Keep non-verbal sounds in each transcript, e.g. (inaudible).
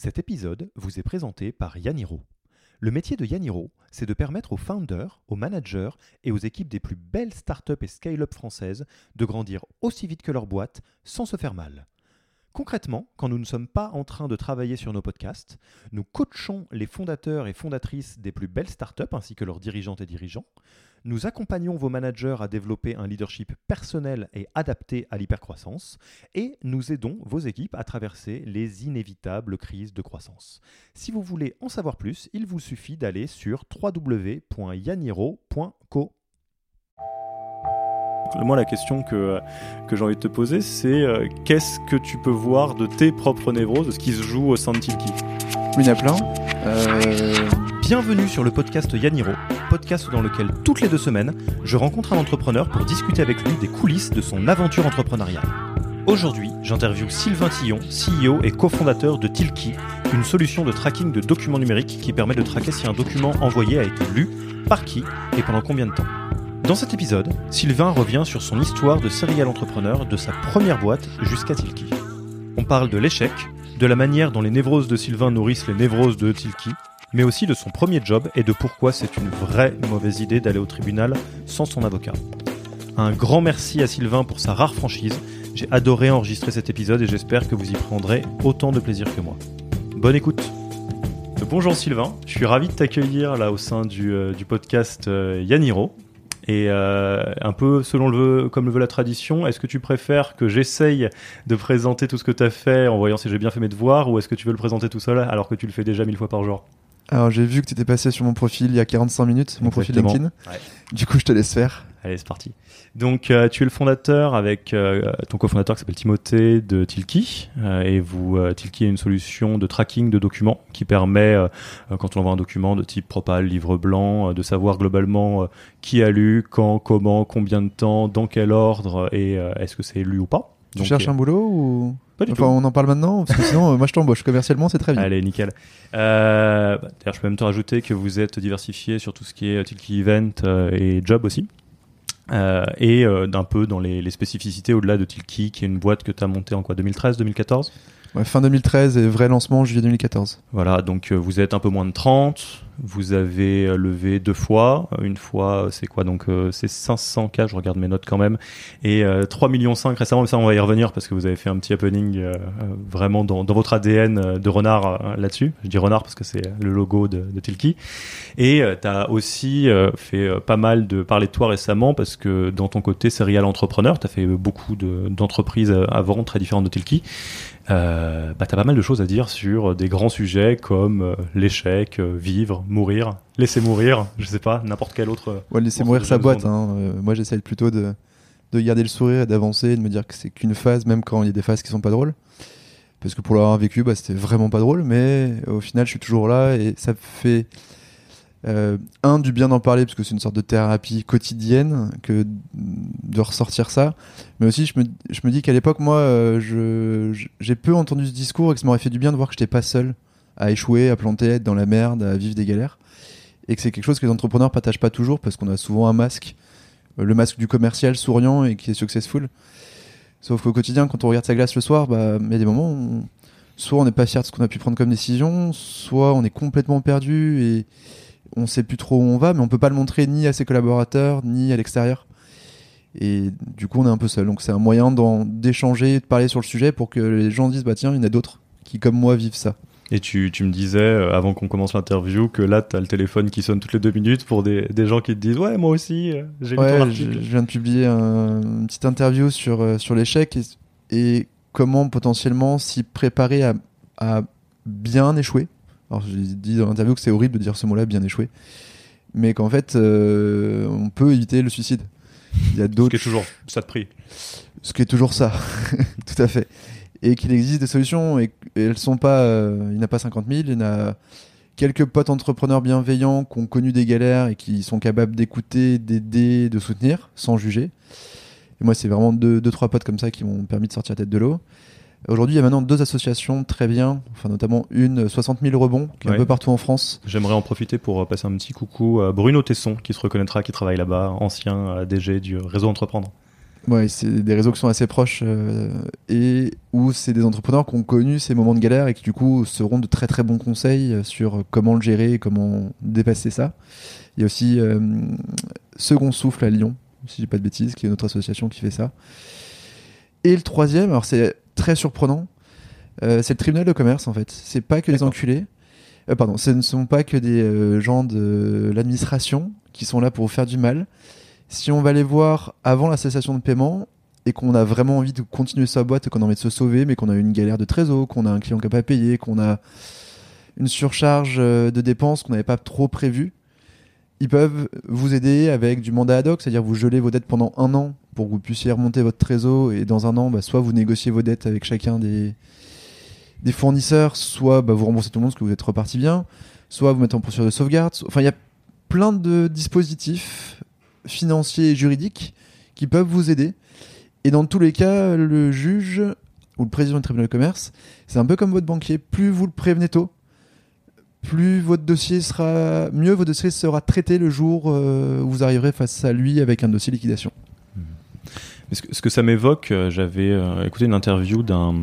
Cet épisode vous est présenté par Yaniro. Le métier de Yaniro, c'est de permettre aux founders, aux managers et aux équipes des plus belles startups et scale-up françaises de grandir aussi vite que leur boîte sans se faire mal. Concrètement, quand nous ne sommes pas en train de travailler sur nos podcasts, nous coachons les fondateurs et fondatrices des plus belles startups ainsi que leurs dirigeantes et dirigeants. Nous accompagnons vos managers à développer un leadership personnel et adapté à l'hypercroissance et nous aidons vos équipes à traverser les inévitables crises de croissance. Si vous voulez en savoir plus, il vous suffit d'aller sur www.yaniro.co. Moi, la question que, que j'ai envie de te poser, c'est euh, qu'est-ce que tu peux voir de tes propres névroses, de ce qui se joue au sein de Tilki? Il y en a plein. Euh, Bienvenue sur le podcast Yaniro, podcast dans lequel toutes les deux semaines, je rencontre un entrepreneur pour discuter avec lui des coulisses de son aventure entrepreneuriale. Aujourd'hui, j'interviewe Sylvain Tillon, CEO et cofondateur de Tilki, une solution de tracking de documents numériques qui permet de traquer si un document envoyé a été lu, par qui et pendant combien de temps. Dans cet épisode, Sylvain revient sur son histoire de serial entrepreneur de sa première boîte jusqu'à Tilki. On parle de l'échec, de la manière dont les névroses de Sylvain nourrissent les névroses de Tilki, mais aussi de son premier job et de pourquoi c'est une vraie mauvaise idée d'aller au tribunal sans son avocat. Un grand merci à Sylvain pour sa rare franchise. J'ai adoré enregistrer cet épisode et j'espère que vous y prendrez autant de plaisir que moi. Bonne écoute. Bonjour Sylvain, je suis ravi de t'accueillir là au sein du, euh, du podcast euh, Yaniro. Et euh, un peu selon le comme le veut la tradition, est-ce que tu préfères que j'essaye de présenter tout ce que tu as fait en voyant si j'ai bien fait mes devoirs ou est-ce que tu veux le présenter tout seul alors que tu le fais déjà mille fois par jour? Alors j'ai vu que tu étais passé sur mon profil il y a 45 minutes, mon profil. LinkedIn. Ouais. Du coup, je te laisse faire. Allez, c'est parti. Donc, euh, tu es le fondateur avec euh, ton cofondateur qui s'appelle Timothée de Tilki. Euh, et vous, Tilki est une solution de tracking de documents qui permet, quand on envoie un document de type Propal, livre blanc, de savoir globalement qui a lu, quand, comment, combien de temps, dans quel ordre et est-ce que c'est lu ou pas. Tu Donc, cherches un boulot ou? Pas du Enfin, tout. on en parle maintenant parce que sinon, euh, moi je t'embauche commercialement, c'est très bien. Allez, nickel. Euh, bah, D'ailleurs, je peux même te rajouter que vous êtes diversifié sur tout ce qui est Tilki Event euh, et Job aussi. Euh, et euh, d'un peu dans les, les spécificités au-delà de Tilki, qui est une boîte que tu as montée en quoi? 2013, 2014 Fin 2013 et vrai lancement juillet 2014. Voilà, donc euh, vous êtes un peu moins de 30, vous avez euh, levé deux fois, une fois euh, c'est quoi donc c'est 500K, je regarde mes notes quand même, et euh, 3 millions 5 récemment, mais ça on va y revenir parce que vous avez fait un petit happening vraiment dans, dans votre ADN de renard là-dessus, je dis renard parce que c'est le logo de, de Tilki, et tu as aussi fait pas mal de parler de toi récemment parce que dans ton côté serial entrepreneur, tu as fait beaucoup de- d'entreprises euh, avant très différentes de Tilki, euh, bah, t'as pas mal de choses à dire sur des grands sujets comme euh, l'échec, euh, vivre, mourir, laisser mourir, je sais pas, n'importe quel autre. euh, Ouais, laisser mourir sa boîte. hein. Euh, moi, j'essaye plutôt de, de garder le sourire et d'avancer et de me dire que c'est qu'une phase, même quand il y a des phases qui sont pas drôles. Parce que pour l'avoir vécu, bah, c'était vraiment pas drôle, mais au final, je suis toujours là et ça fait euh, un du bien d'en parler parce que c'est une sorte de thérapie quotidienne que de ressortir ça. Mais aussi, je me, je me dis qu'à l'époque, moi, euh, j'ai peu entendu ce discours et que ça m'aurait fait du bien de voir que j'étais pas seul à échouer, à planter, à être dans la merde, à vivre des galères. Et que c'est quelque chose que les entrepreneurs partagent pas toujours parce qu'on a souvent un masque, euh, le masque du commercial souriant et qui est successful. Sauf qu'au quotidien, quand on regarde sa glace le soir, bah, il y a des moments où soit on n'est pas fier de ce qu'on a pu prendre comme décision, soit on est complètement perdu et on sait plus trop où on va, mais on peut pas le montrer ni à ses collaborateurs, ni à l'extérieur. Et du coup, on est un peu seul. Donc c'est un moyen d'échanger, de parler sur le sujet pour que les gens disent, bah tiens, il y en a d'autres qui, comme moi, vivent ça. Et tu, tu me disais, euh, avant qu'on commence l'interview, que là, t'as le téléphone qui sonne toutes les deux minutes pour des, des gens qui te disent Ouais, moi aussi, euh, j'ai lu ton Ouais, je, article. je viens de publier un- une petite interview sur, euh, sur l'échec et, et comment potentiellement s'y préparer à, à bien échouer. Alors j'ai dit dans l'interview que c'est horrible de dire ce mot-là, bien échouer, mais qu'en fait euh, on peut éviter le suicide. Il y a Ce qui d'autres, est toujours ça de prix. ce qui est toujours ça, (laughs) tout à fait, et qu'il existe des solutions et, et elles sont pas, euh, il n'y en a pas 50 000, il y en a quelques potes entrepreneurs bienveillants qui ont connu des galères et qui sont capables d'écouter, d'aider, de soutenir sans juger. Et moi, c'est vraiment deux, deux, trois potes comme ça qui m'ont permis de sortir la tête de l'eau. Aujourd'hui, il y a maintenant deux associations très bien, enfin notamment une 60 000 rebonds qui est Ouais. un peu partout en France. J'aimerais en profiter pour euh, passer un petit coucou à Bruno Tesson, qui se reconnaîtra, qui travaille là-bas, ancien euh, DG du réseau Entreprendre. Ouais, c'est des réseaux qui sont assez proches euh, et où c'est des entrepreneurs qui ont connu ces moments de galère et qui du coup seront de très très bons conseils euh, sur comment le gérer et comment dépasser ça. Il y a aussi euh, Second Souffle à Lyon, si j'ai pas de bêtises, qui est une autre association qui fait ça. Et le troisième, alors c'est très surprenant, euh, c'est le tribunal de commerce en fait. C'est pas que des enculés. Euh, pardon, ce ne sont pas que des euh, gens de l'administration qui sont là pour vous faire du mal. Si on va les voir avant la cessation de paiement et qu'on a vraiment envie de continuer sa boîte, qu'on a envie de se sauver, mais qu'on a eu une galère de trésor, qu'on a un client qui n'a pas payé, qu'on a une surcharge euh, de dépenses qu'on n'avait pas trop prévu, ils peuvent vous aider avec du mandat ad hoc, c'est-à-dire vous gelez vos dettes pendant un an pour que vous puissiez remonter votre trésor et dans un an, bah, soit vous négociez vos dettes avec chacun des, fournisseurs, soit bah, vous remboursez tout le monde parce que vous êtes reparti bien, soit vous mettez en procédure de sauvegarde. Enfin, il y a plein de dispositifs financiers et juridiques qui peuvent vous aider. Et dans tous les cas, le juge ou le président du tribunal de commerce, c'est un peu comme votre banquier. Plus vous le prévenez tôt, plus votre dossier sera mieux votre dossier sera traité le jour euh, où vous arriverez face à lui avec un dossier liquidation. Ce que, ça m'évoque, euh, j'avais euh, écouté une interview d'un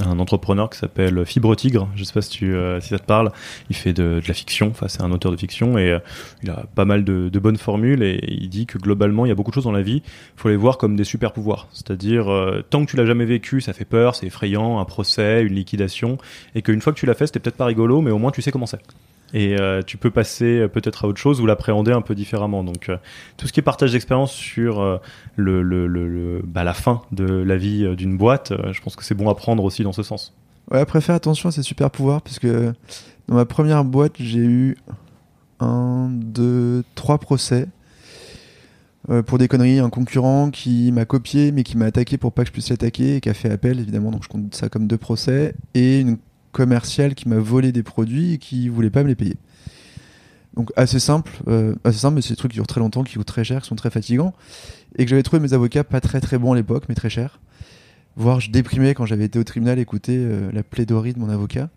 un entrepreneur qui s'appelle Fibre Tigre. Je sais pas si, euh, ça te parle. Il fait de, la fiction, enfin c'est un auteur de fiction et euh, il a pas mal de, bonnes formules et il dit que globalement il y a beaucoup de choses dans la vie. Il faut les voir comme des super pouvoirs. C'est-à-dire euh, tant que tu l'as jamais vécu, ça fait peur, c'est effrayant, un procès, une liquidation, et qu'une fois que tu l'as fait, c'était peut-être pas rigolo, mais au moins tu sais comment c'est. Et euh, tu peux passer peut-être à autre chose ou l'appréhender un peu différemment. Donc euh, tout ce qui est partage d'expérience sur euh, le, bah, la fin de la vie d'une boîte, je pense que c'est bon à prendre aussi dans ce sens. Ouais, après, faire attention à ces super pouvoirs, parce que dans ma première boîte, j'ai eu un, deux, trois procès pour des conneries. Un concurrent qui m'a copié, mais qui m'a attaqué pour pas que je puisse l'attaquer, et qui a fait appel, évidemment, donc je compte ça comme deux procès. Et une commerciale qui m'a volé des produits et qui voulait pas me les payer. Donc assez simple, euh, assez simple, mais c'est des trucs qui durent très longtemps, qui coûtent très cher, qui sont très fatigants, et que j'avais trouvé mes avocats pas très très bons à l'époque, mais très chers. Voire je déprimais quand j'avais été au tribunal écouter euh, la plaidoirie de mon avocat.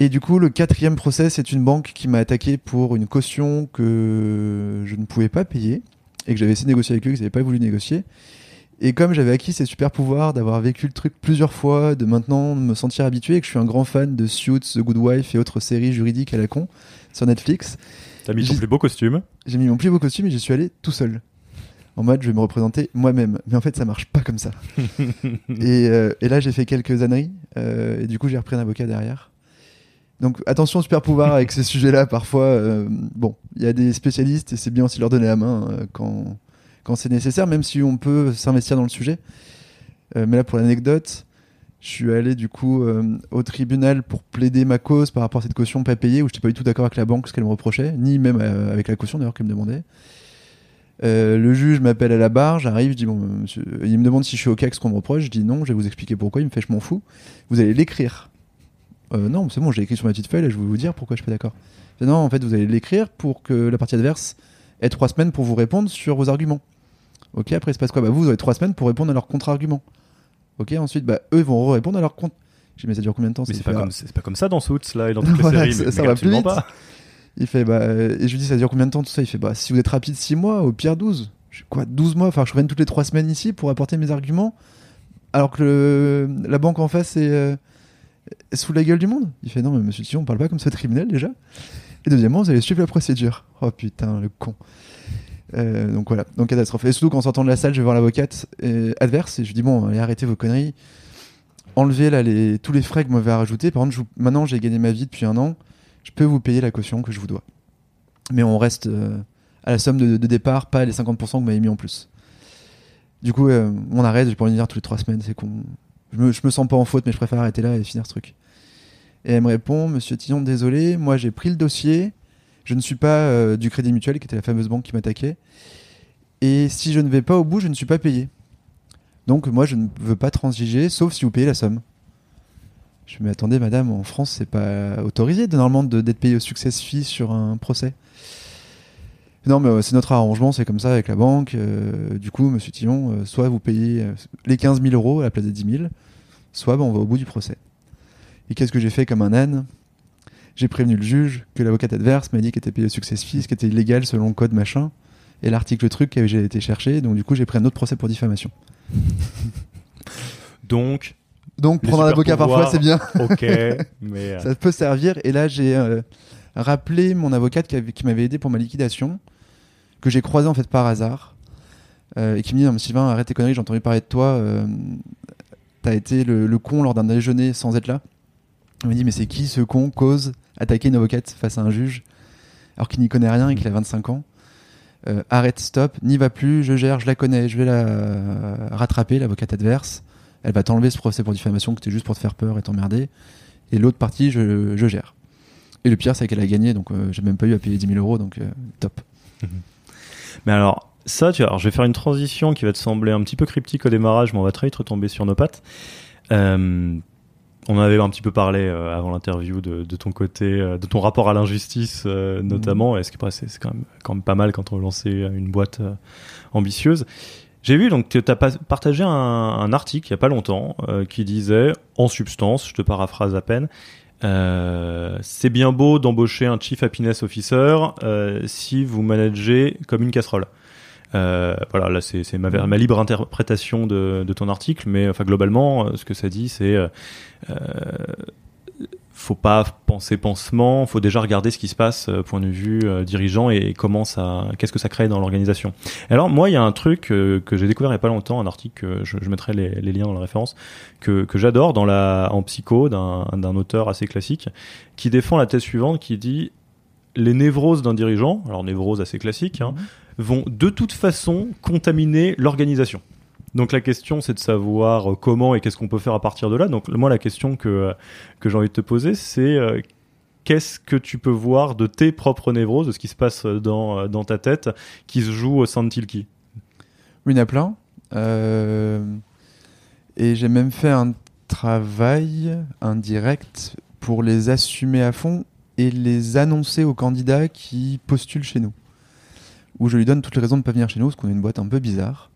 Et du coup, le quatrième procès, c'est une banque qui m'a attaqué pour une caution que je ne pouvais pas payer et que j'avais essayé de négocier avec eux, qu'ils n'avaient pas voulu négocier. Et comme j'avais acquis ces super pouvoirs d'avoir vécu le truc plusieurs fois, de maintenant me sentir habitué, et que je suis un grand fan de Suits, The Good Wife et autres séries juridiques à la con sur Netflix, T'as mis ton plus beau costume. j'ai mis mon plus beau costume et j'y suis allé tout seul. En mode, je vais me représenter moi-même. Mais en fait, ça marche pas comme ça. (laughs) et, euh, et là, j'ai fait quelques âneries. euh, et du coup, j'ai repris un avocat derrière. Donc, attention, super pouvoir avec ces (laughs) sujets-là. Parfois, euh, bon, il y a des spécialistes et c'est bien aussi de leur donner la main euh, quand, quand c'est nécessaire, même si on peut s'investir dans le sujet. Euh, mais là, pour l'anecdote, je suis allé du coup euh, au tribunal pour plaider ma cause par rapport à cette caution pas payée, où je n'étais pas du tout d'accord avec la banque, ce qu'elle me reprochait, ni même euh, avec la caution d'ailleurs qu'elle me demandait. Le juge m'appelle à la barre, j'arrive, je dis bon, monsieur, il me demande si je suis ok avec ce qu'on me reproche, je dis non, je vais vous expliquer pourquoi, il me fait je m'en fous, vous allez l'écrire. Non, c'est bon, j'ai écrit sur ma petite feuille, là, je vais vous dire pourquoi je suis pas d'accord. Non, en fait, vous allez l'écrire pour que la partie adverse ait trois semaines pour vous répondre sur vos arguments. Ok, après, il se passe quoi Bah, vous, vous avez trois semaines pour répondre à leurs contre-arguments. Ok, ensuite, bah, eux, ils vont répondre à leurs contre. J'ai mais ça dure combien de temps Mais c'est pas, comme, c'est pas comme ça dans Suits, là, et dans (laughs) toutes les Voilà, séries. ça- mais- ça mais va plus vite. pas. Il fait, bah, et je lui dis, ça dure combien de temps tout ça? Il fait, bah, si vous êtes rapide 6 mois, au pire 12. Je dis, quoi, 12 mois? Enfin, je reviens toutes les 3 semaines ici pour apporter mes arguments, alors que le- la banque en face est, euh, est sous la gueule du monde. Il fait, non, mais monsieur Tillon, on parle pas comme ça de criminel déjà. Et deuxièmement, vous allez suivre la procédure. Oh putain, le con. Euh, donc voilà, donc catastrophe. Et surtout, quand on s'entend de la salle, je vais voir l'avocate euh, adverse et je lui dis, bon, allez, arrêtez vos conneries. Enlevez là tous les frais que vous m'avez rajoutés. Par contre, maintenant, j'ai gagné ma vie depuis un an je peux vous payer la caution que je vous dois. Mais on reste euh, à la somme de, départ, pas les 50% que vous m'avez mis en plus. Du coup, on arrête, j'ai pas envie de dire tous les trois semaines. Je me, me sens pas en faute, mais je préfère arrêter là et finir ce truc. Et elle me répond, Monsieur Tillon, désolé, moi j'ai pris le dossier, je ne suis pas euh, du Crédit Mutuel, qui était la fameuse banque qui m'attaquait, et si je ne vais pas au bout, je ne suis pas payé. Donc moi, je ne veux pas transiger, sauf si vous payez la somme. Je me attendez, madame, en France, c'est pas autorisé normalement d'être payé au success fee sur un procès. Non, mais euh, c'est notre arrangement, c'est comme ça avec la banque. euh, du coup, monsieur Tillon, soit vous payez les 15 000 euros à la place des 10 000, soit bah, on va au bout du procès. Et qu'est-ce que j'ai fait comme un âne? J'ai prévenu le juge que l'avocate adverse m'a dit qu'elle était payée au success fee, ce qui était illégal selon le code machin. et l'article truc que j'ai été chercher. Donc du coup, j'ai pris un autre procès pour diffamation. (laughs) Donc, Donc prendre un avocat parfois, c'est bien. ok, (laughs) mais euh, Ça peut servir. Et là, j'ai euh, rappelé mon avocate qui, avait- qui m'avait aidé pour ma liquidation, que j'ai croisé en fait par hasard, euh, et qui me dit Non, mais Sylvain, arrête tes conneries, j'ai entendu parler de toi. euh, T'as été le, le con lors d'un déjeuner sans être là. Elle me dit Mais c'est qui ce con cause? Attaquer une avocate face à un juge alors qu'il n'y connaît rien et qu'il a 25 ans Euh, Arrête, stop, n'y va plus, je gère, je la connais, je vais la rattraper, l'avocate adverse. Elle va t'enlever ce procès pour diffamation que c'était juste pour te faire peur et t'emmerder et l'autre partie, je, gère. Et le pire, c'est qu'elle a gagné, donc euh, j'ai même pas eu à payer 10 000 euros, donc euh, top. (laughs) Mais alors, ça, tu vois, je vais faire une transition qui va te sembler un petit peu cryptique au démarrage, mais on va très vite retomber sur nos pattes. On avait un petit peu parlé euh, avant l'interview de, de ton côté, euh, de ton rapport à l'injustice euh, notamment. Est-ce que bah, c'est quand même, quand même pas mal quand on lançait une boîte euh, ambitieuse. J'ai vu donc tu as partagé un, un article il y a pas longtemps euh, qui disait en substance, je te paraphrase à peine, euh, c'est bien beau d'embaucher un chief happiness officer si vous managez comme une casserole. Euh, voilà, là c'est ma, libre interprétation de, ton article, mais enfin globalement, euh, ce que ça dit, c'est euh, euh, faut pas penser pansement, faut déjà regarder ce qui se passe point de vue dirigeant et comment ça, qu'est-ce que ça crée dans l'organisation. Alors moi, il y a un truc que j'ai découvert il y a pas longtemps, un article, je, je mettrai les, liens dans la référence, que, j'adore dans la en psycho d'un auteur assez classique, qui défend la thèse suivante, qui dit les névroses d'un dirigeant, alors névrose assez classique, hein, vont de toute façon contaminer l'organisation. Donc la question, c'est de savoir euh, comment et qu'est-ce qu'on peut faire à partir de là. Donc moi, la question que, euh, que j'ai envie de te poser, c'est euh, qu'est-ce que tu peux voir de tes propres névroses, de ce qui se passe dans, dans ta tête, qui se joue au sein de Tilki? Oui, il y en a plein. Et j'ai même fait un travail indirect pour les assumer à fond et les annoncer aux candidats qui postulent chez nous. Où je lui donne toutes les raisons de ne pas venir chez nous, parce qu'on est une boîte un peu bizarre.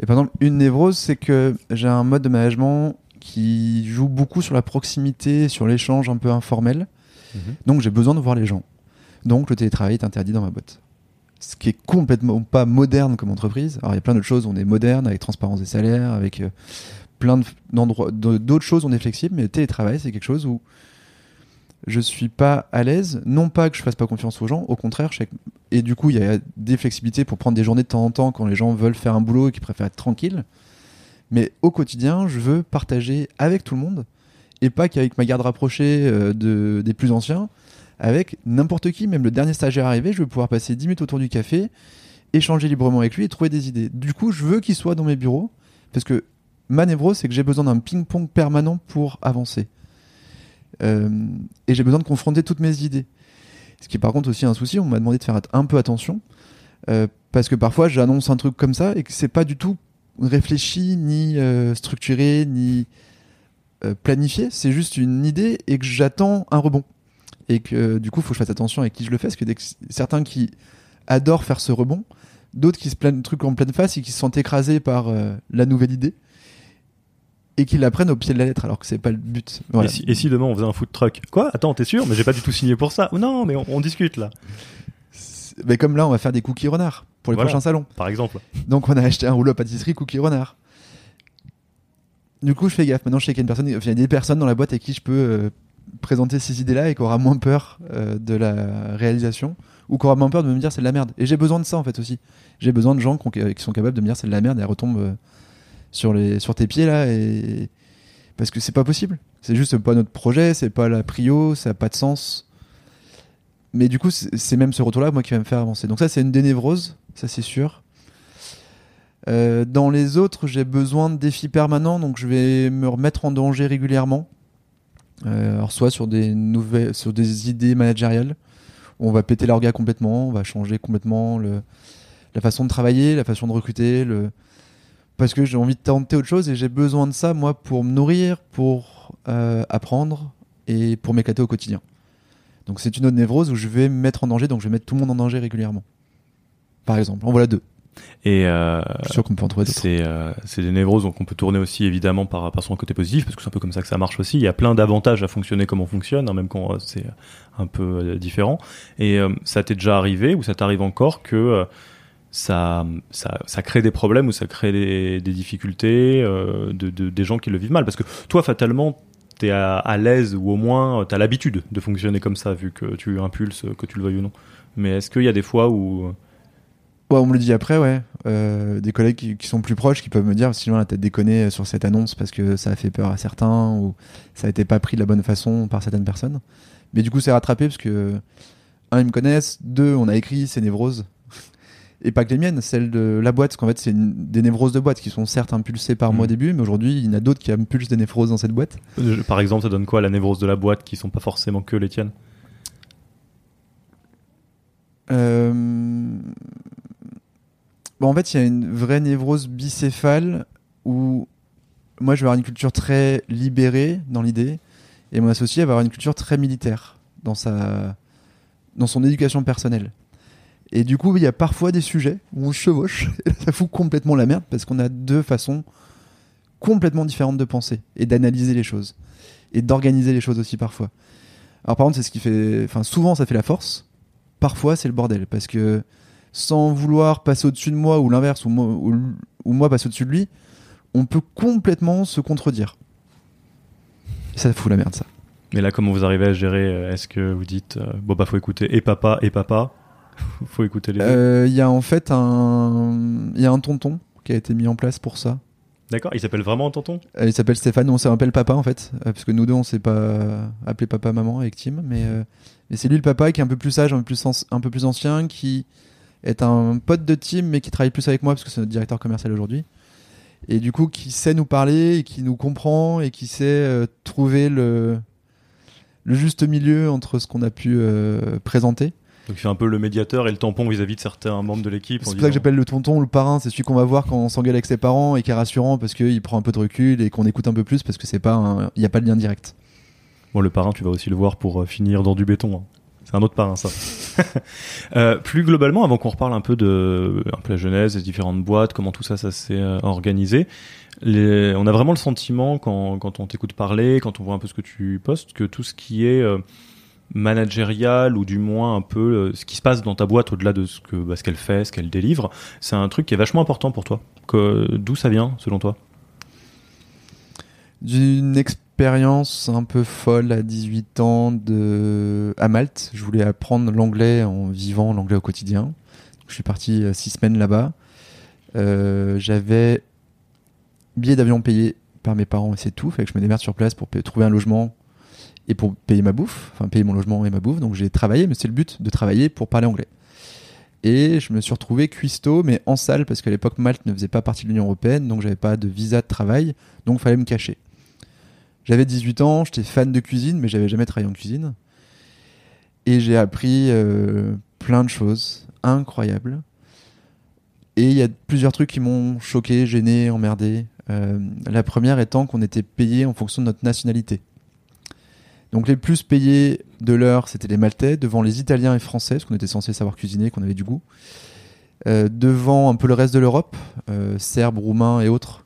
Et par exemple, une névrose, c'est que j'ai un mode de management qui joue beaucoup sur la proximité, sur l'échange un peu informel. Donc j'ai besoin de voir les gens. Donc le télétravail est interdit dans ma boîte. Ce qui est complètement pas moderne comme entreprise. Alors il y a plein d'autres choses, on est moderne avec transparence des salaires, avec euh, plein de- d'endroits, de- d'autres choses, on est flexible, mais le télétravail c'est quelque chose où je suis pas à l'aise. Non pas que je fasse pas confiance aux gens, au contraire, et du coup il y a des flexibilités pour prendre des journées de temps en temps quand les gens veulent faire un boulot et qui préfèrent être tranquilles. Mais au quotidien, je veux partager avec tout le monde et pas qu'avec ma garde rapprochée euh, de, des plus anciens, avec n'importe qui, même le dernier stagiaire arrivé, je veux pouvoir passer 10 minutes autour du café, échanger librement avec lui et trouver des idées. Du coup, je veux qu'il soit dans mes bureaux, parce que ma névrose, c'est que j'ai besoin d'un ping-pong permanent pour avancer. Euh, et j'ai besoin de confronter toutes mes idées. Ce qui est par contre aussi un souci, on m'a demandé de faire un peu attention, euh, parce que parfois j'annonce un truc comme ça et que c'est pas du tout réfléchi, ni euh, structuré, ni planifié, c'est juste une idée et que j'attends un rebond. Et que du coup, il faut que je fasse attention avec qui je le fais, parce que certains qui adorent faire ce rebond, d'autres qui se plannent le truc en pleine face et qui se sentent écrasés par la nouvelle idée et qui la prennent au pied de la lettre alors que c'est pas le but. Voilà. et, si, et si demain on faisait un food truck? Quoi? Attends, t'es sûr? Mais j'ai pas du tout signé pour ça. Ou non, mais on, on discute là, Mais comme là, on va faire des cookies renards pour les Voilà. prochains salons. par exemple. Donc on a acheté un rouleau à pâtisserie cookie renard. Du coup, je fais gaffe. Maintenant, je sais qu'il y a, une personne, enfin, il y a des personnes dans la boîte à qui je peux euh, présenter ces idées-là et qui aura moins peur euh, de la réalisation ou qui aura moins peur de me dire c'est de la merde. Et j'ai besoin de ça en fait aussi. J'ai besoin de gens qui, ont- qui sont capables de me dire c'est de la merde et elle retombe euh, sur, les, sur tes pieds là et parce que c'est pas possible. C'est juste pas notre projet, c'est pas la prio, ça a pas de sens. Mais du coup, c'est même ce retour-là moi qui va me faire avancer. Donc ça, c'est une des névroses, ça c'est sûr. Euh, dans les autres, j'ai besoin de défis permanents, donc je vais me remettre en danger régulièrement. Euh, alors soit sur des nouvelles, sur des idées managériales, où on va péter l'orga complètement, on va changer complètement le, la façon de travailler, la façon de recruter, le, parce que j'ai envie de tenter autre chose et j'ai besoin de ça moi pour me nourrir, pour euh, apprendre et pour m'éclater au quotidien. Donc c'est une autre névrose où je vais me mettre en danger, donc je vais mettre tout le monde en danger régulièrement. Par exemple, en voilà deux. Et euh, Je suis sûr qu'on peut en trouver d'autres. c'est euh, c'est des névroses donc on peut tourner aussi évidemment par, par son côté positif parce que c'est un peu comme ça que ça marche aussi. Il y a plein d'avantages à fonctionner comme on fonctionne, hein, même quand euh, c'est un peu différent. Et ça t'est déjà arrivé ou ça t'arrive encore que ça, ça, ça, crée des problèmes ou ça crée des, des difficultés euh, de, de, des gens qui le vivent mal. Parce que toi, fatalement, tu es à, à l'aise ou au moins tu as l'habitude de fonctionner comme ça, vu que tu impulses, que tu le veuilles ou non. Mais est-ce qu'il y a des fois où. Ouais, on me le dit après, ouais. Euh, des collègues qui, sont plus proches qui peuvent me dire sinon, la tête déconné sur cette annonce parce que ça a fait peur à certains ou ça a été pas pris de la bonne façon par certaines personnes. Mais du coup, c'est rattrapé parce que, un, ils me connaissent, deux, on a écrit ces névroses et pas que les miennes, celles de la boîte, parce qu'en fait c'est des névroses de boîte qui sont certes impulsées par moi au mmh. début, mais aujourd'hui il y en a d'autres qui impulsent des névroses dans cette boîte. Par exemple, ça donne quoi la névrose de la boîte qui sont pas forcément que les tiennes? Euh... bon, En fait, il y a une vraie névrose bicéphale où moi je vais avoir une culture très libérée dans l'idée, et mon associé va avoir une culture très militaire dans, sa... dans son éducation personnelle. Et du coup, il y a parfois des sujets où on chevauche, (laughs) ça fout complètement la merde parce qu'on a deux façons complètement différentes de penser et d'analyser les choses et d'organiser les choses aussi parfois. Alors par contre, c'est ce qui fait, enfin souvent ça fait la force, parfois c'est le bordel parce que sans vouloir passer au-dessus de moi ou l'inverse ou moi, passer au-dessus de lui, on peut complètement se contredire. Ça fout la merde ça. Mais là, comment vous arrivez à gérer Est-ce que vous dites, euh, bon bah faut écouter et papa et papa (laughs) faut écouter les deux. Euh, il y a en fait un, il y a un tonton qui a été mis en place pour ça. D'accord, il s'appelle vraiment tonton? Euh, Il s'appelle Stéphane, on s'appelle papa en fait, euh, parce que nous deux on s'est pas appelé papa maman avec Tim, mais, mais c'est lui le papa qui est un peu plus sage, un peu plus, un peu plus ancien, qui est un pote de Tim mais qui travaille plus avec moi parce que c'est notre directeur commercial aujourd'hui. Et du coup qui sait nous parler, et qui nous comprend et qui sait trouver le, le juste milieu entre ce qu'on a pu présenter. Donc il fait un peu le médiateur et le tampon vis-à-vis de certains membres de l'équipe. C'est pour ça que j'appelle le tonton, le parrain, c'est celui qu'on va voir quand on s'engueule avec ses parents et qui est rassurant parce qu'il prend un peu de recul et qu'on écoute un peu plus parce que c'est pas, il n'y a pas de lien direct. Bon, le parrain, tu vas aussi le voir pour euh, finir dans du béton. Hein. C'est un autre parrain, ça. (laughs) euh, plus globalement, avant qu'on reparle un peu de un peu la genèse, des différentes boîtes, comment tout ça, ça s'est euh, organisé, les... on a vraiment le sentiment, quand, quand on t'écoute parler, quand on voit un peu ce que tu postes, que tout ce qui est euh, managérial ou du moins un peu euh, ce qui se passe dans ta boîte au-delà de ce que bah, ce qu'elle fait, ce qu'elle délivre, c'est un truc qui est vachement important pour toi. D'où ça vient selon toi? D'une expérience un peu folle à 18 ans de... à Malte. Je voulais apprendre l'anglais en vivant l'anglais au quotidien. Je suis parti euh, six semaines là-bas. Euh, J'avais billet d'avion payé par mes parents et c'est tout. Fait que je me démerde sur place pour trouver un logement et pour payer ma bouffe, enfin payer mon logement et ma bouffe. Donc j'ai travaillé, mais c'est le but de travailler pour parler anglais. Et je me suis retrouvé cuistot, mais en salle, parce qu'à l'époque Malte ne faisait pas partie de l'Union Européenne, donc j'avais pas de visa de travail, donc fallait me cacher. J'avais 18 ans, j'étais fan de cuisine, mais j'avais jamais travaillé en cuisine. Et j'ai appris euh, plein de choses incroyables. Et il y a plusieurs trucs qui m'ont choqué, gêné, emmerdé. Euh, la première étant qu'on était payé en fonction de notre nationalité. Donc les plus payés de l'heure, c'était les Maltais, devant les Italiens et Français, parce qu'on était censé savoir cuisiner, qu'on avait du goût. Euh, devant un peu le reste de l'Europe, euh, Serbes, Roumains et autres,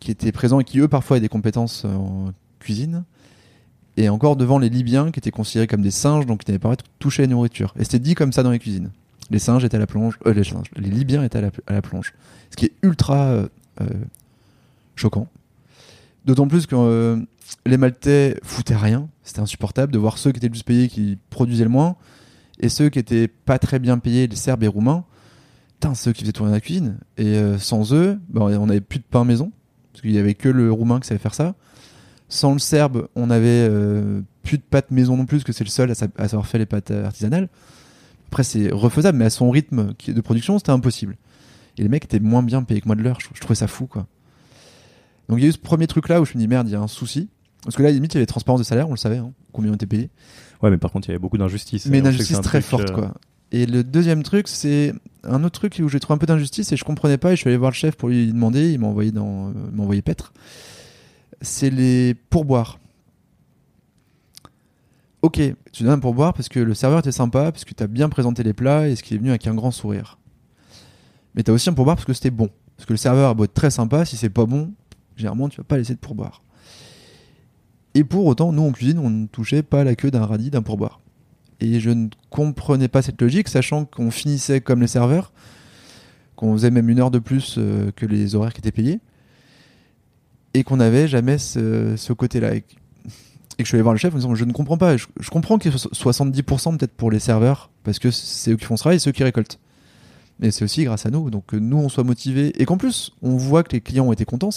qui étaient présents et qui eux parfois avaient des compétences en cuisine. Et encore devant les Libyens, qui étaient considérés comme des singes, donc qui n'avaient pas touché à la nourriture. Et c'était dit comme ça dans les cuisines. Les singes étaient à la plonge, euh, les, les Libyens étaient à la, plonge. Ce qui est ultra choquant. D'autant plus que les Maltais foutaient rien. C'était insupportable de voir ceux qui étaient le plus payés qui produisaient le moins et ceux qui étaient pas très bien payés, les Serbes et Roumains. Putain, ceux qui faisaient tourner la cuisine. Et euh, sans eux, on avait plus de pain maison parce qu'il y avait que le Roumain qui savait faire ça. Sans le Serbe, on avait euh, plus de pâtes maison non plus, parce que c'est le seul à, savoir faire les pâtes artisanales. Après, c'est refaisable, mais à son rythme de production, c'était impossible. Et les mecs étaient moins bien payés que moi de l'heure. Je trouvais ça fou, quoi. Donc il y a eu ce premier truc là où je me dis merde, il y a un souci. Parce que là, limite, il y avait transparence de salaire, on le savait, hein, combien on était payé. Ouais, mais par contre, il y avait beaucoup d'injustice. Mais une injustice très forte, euh, quoi. Et le deuxième truc, c'est un autre truc où j'ai trouvé un peu d'injustice et je comprenais pas et je suis allé voir le chef pour lui demander, il m'a envoyé dans, euh, m'a envoyé Petre. C'est les pourboires. Ok, tu donnes un pourboire parce que le serveur était sympa, parce que tu as bien présenté les plats et ce qui est venu avec un grand sourire. Mais tu as aussi un pourboire parce que c'était bon. Parce que le serveur a beau être très sympa, si c'est pas bon, généralement tu vas pas laisser de pourboire. Et pour autant, nous en cuisine, on ne touchait pas la queue d'un radis, d'un pourboire. Et je ne comprenais pas cette logique, sachant qu'on finissait comme les serveurs, qu'on faisait même une heure de plus euh, que les horaires qui étaient payés, et qu'on n'avait jamais ce, côté-là. Et, que- que je suis allé voir le chef en disant Je ne comprends pas. Je, je comprends qu'il y ait so- 70% peut-être pour les serveurs, parce que c'est eux qui font ce travail et c'est eux qui récoltent. Mais c'est aussi grâce à nous. Donc que nous, on soit motivés. Et qu'en plus, on voit que les clients ont été contents.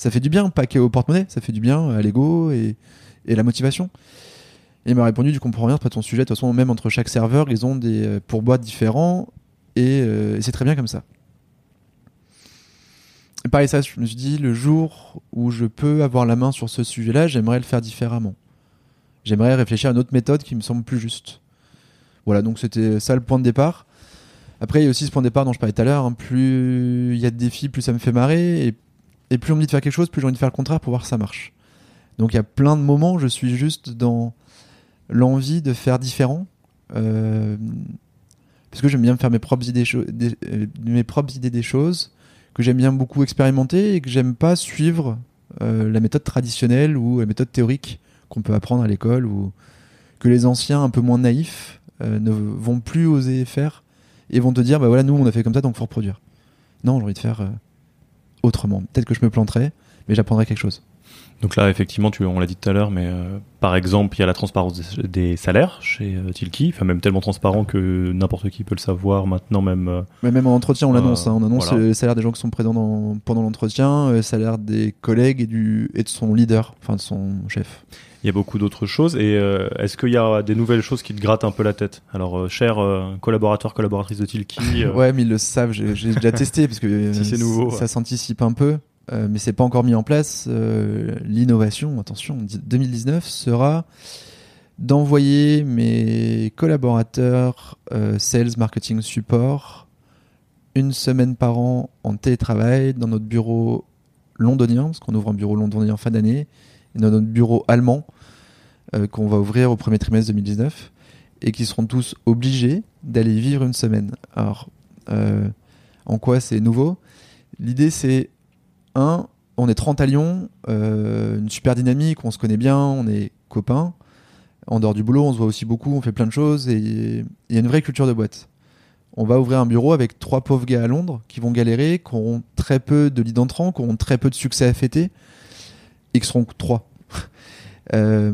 Ça, fait du bien, pas qu'au porte-monnaie, ça fait du bien à l'ego et, et la motivation. Et il m'a répondu, tu comprends rien, c'est pas ton sujet. De toute façon, même entre chaque serveur, ils ont des euh, pourboires différents et, euh, et c'est très bien comme ça. Et pareil, ça, je me suis dit, le jour où je peux avoir la main sur ce sujet-là, j'aimerais le faire différemment. J'aimerais réfléchir à une autre méthode qui me semble plus juste. Voilà, donc c'était ça le point de départ. Après, il y a aussi ce point de départ dont je parlais tout à l'heure. hein, plus il y a de défis, plus ça me fait marrer. Et plus on me dit de faire quelque chose, plus j'ai envie de faire le contraire pour voir si ça marche. Donc il y a plein de moments, je suis juste dans l'envie de faire différent. Euh, parce que j'aime bien me faire mes propres idées, des, euh, mes propres idées des choses, que j'aime bien beaucoup expérimenter et que j'aime pas suivre euh, la méthode traditionnelle ou la méthode théorique qu'on peut apprendre à l'école ou que les anciens un peu moins naïfs euh, ne vont plus oser faire et vont te dire bah voilà nous on a fait comme ça donc faut reproduire. Non j'ai envie de faire autrement. Peut-être que je me planterai mais j'apprendrai quelque chose. Donc là, effectivement, tu, on l'a dit tout à l'heure, mais euh, par exemple, il y a la transparence des, des salaires chez euh, Tilki, enfin même tellement transparent que n'importe qui peut le savoir maintenant même. euh, Mais même en entretien, on Euh, l'annonce. hein. On annonce voilà. le salaire des gens qui sont présents dans- pendant l'entretien, le salaire des collègues et, du, et de son leader, enfin de son chef. Il y a beaucoup d'autres choses. Et est-ce qu'il y a des nouvelles choses qui te grattent un peu la tête? Alors, euh, cher euh, collaborateur, collaboratrice de Tilki, (laughs) Ouais, mais ils le savent. J'ai déjà testé parce que (laughs) Si c'est nouveau, ça ouais. s'anticipe un peu, euh, mais c'est pas encore mis en place. Euh, L'innovation, attention, di- 2019 sera d'envoyer mes collaborateurs euh, sales, marketing, support une semaine par an en télétravail dans notre bureau londonien, parce qu'on ouvre un bureau londonien en fin d'année, et dans notre bureau allemand euh, qu'on va ouvrir au premier trimestre 2019, et qui seront tous obligés d'aller vivre une semaine. Alors, en quoi c'est nouveau? L'idée c'est, un, on est 30 à Lyon, euh, une super dynamique, on se connaît bien, on est copains. En dehors du boulot, on se voit aussi beaucoup, on fait plein de choses, et il y a une vraie culture de boîte. On va ouvrir un bureau avec trois pauvres gars à Londres qui vont galérer, qui auront très peu de leads entrants, qui auront très peu de succès à fêter, et qui seront trois. (laughs) Euh,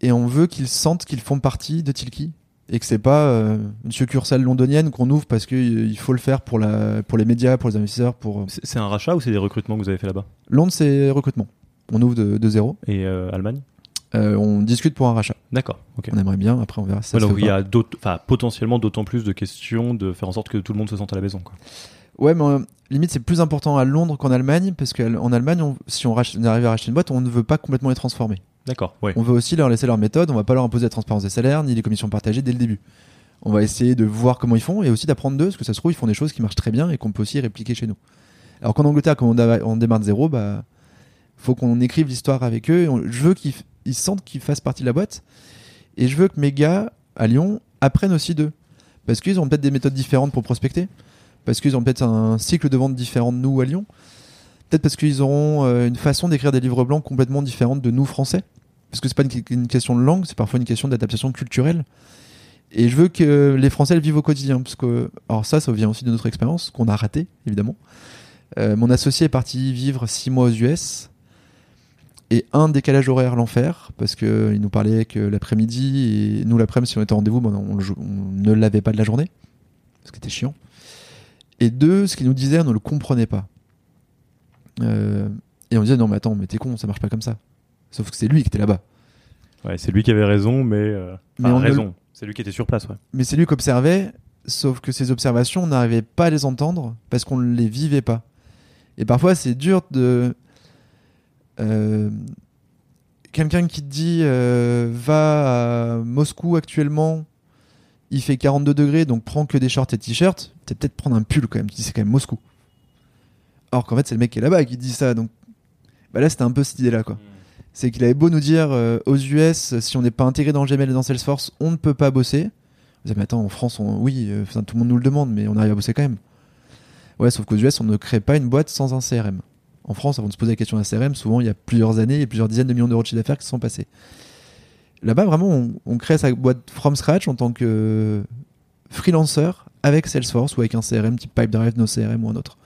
et on veut qu'ils sentent qu'ils font partie de Tilki et que c'est pas euh, une succursale londonienne qu'on ouvre parce qu'il faut le faire pour, la, pour les médias, pour les investisseurs. Pour euh, c'est un rachat ou c'est des recrutements que vous avez fait là-bas? Londres, c'est recrutement. On ouvre de, de zéro. Et euh, Allemagne? Euh, on discute pour un rachat. D'accord. On aimerait bien. Après, on verra si ça il y a potentiellement d'autant plus de questions de faire en sorte que tout le monde se sente à la maison. Quoi. Ouais, mais euh, limite, c'est plus important à Londres qu'en Allemagne parce qu'en Allemagne, on- si on, rach- on arrive à racheter une boîte, on ne veut pas complètement les transformer. D'accord. On veut aussi leur laisser leur méthode. On va pas leur imposer la transparence des salaires ni les commissions partagées dès le début. On va essayer de voir comment ils font et aussi d'apprendre d'eux, parce que ça se trouve, ils font des choses qui marchent très bien et qu'on peut aussi répliquer chez nous. Alors qu'en Angleterre, quand on, démarre de zéro, bah, faut qu'on écrive l'histoire avec eux. Je veux qu'ils sentent qu'ils fassent partie de la boîte. Et je veux que mes gars à Lyon apprennent aussi d'eux. Parce qu'ils ont peut-être des méthodes différentes pour prospecter. Parce qu'ils ont peut-être un cycle de vente différent de nous à Lyon. Peut-être parce qu'ils auront euh, une façon d'écrire des livres blancs complètement différente de nous français. Parce que c'est pas une, question de langue, c'est parfois une question d'adaptation culturelle. Et je veux que les Français le vivent au quotidien. Parce que, alors ça, ça vient aussi de notre expérience, qu'on a raté, évidemment. Euh, mon associé est parti vivre six mois aux US. Et un décalage horaire l'enfer, parce qu'il nous parlait que l'après-midi, et nous l'après-midi, si on était en rendez-vous, ben, on, on ne l'avait pas de la journée, ce qui était chiant. Et deux, ce qu'il nous disait, on ne le comprenait pas. Euh, et on disait, non mais attends, mais t'es con, ça marche pas comme ça. Sauf que c'est lui qui était là-bas. Ouais, c'est lui qui avait raison, mais. euh, Mais on raison. C'est lui qui était sur place, ouais. Mais c'est lui qui observait, sauf que ces observations, on n'arrivait pas à les entendre parce qu'on ne les vivait pas. Et parfois, c'est dur de. euh, Quelqu'un qui te dit euh, va à Moscou actuellement, il fait 42 degrés, donc prends que des shorts et t-shirts, peut peut-être prendre un pull quand même. Tu dis c'est quand même Moscou. Alors qu'en fait, c'est le mec qui est là-bas qui dit ça. Bah là, c'était un peu cette idée-là. C'est qu'il avait beau nous dire euh, aux US, si on n'est pas intégré dans Gmail et dans Salesforce, on ne peut pas bosser. Vous mais attends, en France, oui, euh, tout le monde nous le demande, mais on arrive à bosser quand même. Ouais, sauf qu'aux US, on ne crée pas une boîte sans un CRM. En France, avant de se poser la question d'un CRM, souvent il y a plusieurs années et plusieurs dizaines de millions d'euros de chiffre d'affaires qui sont passés. Là-bas, vraiment, on, on crée sa boîte from scratch en tant que freelancer avec Salesforce ou avec un CRM type Pipedrive, No CRM ou un autre.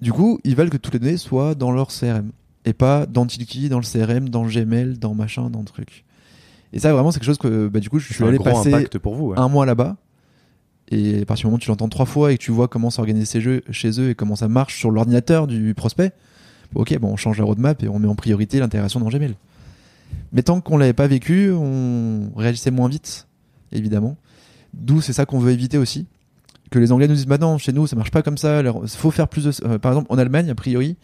Du coup, ils veulent que toutes les données soient dans leur CRM et pas dans Tilki, dans le CRM, dans Gmail, dans machin, dans le truc. Et ça, vraiment, c'est quelque chose que, bah, du coup, je suis allé passer pour vous. ouais. un mois là-bas. Et à partir du moment où tu l'entends trois fois et que tu vois comment s'organiser ces jeux chez eux et comment ça marche sur l'ordinateur du prospect, ok, bon, on change la roadmap et on met en priorité l'intégration dans Gmail. Mais tant qu'on l'avait pas vécu, on réagissait moins vite, évidemment. D'où c'est ça qu'on veut éviter aussi. Que les Anglais nous disent, bah non, chez nous, ça marche pas comme ça. Il faut faire plus de. euh, par exemple, en Allemagne, a priori,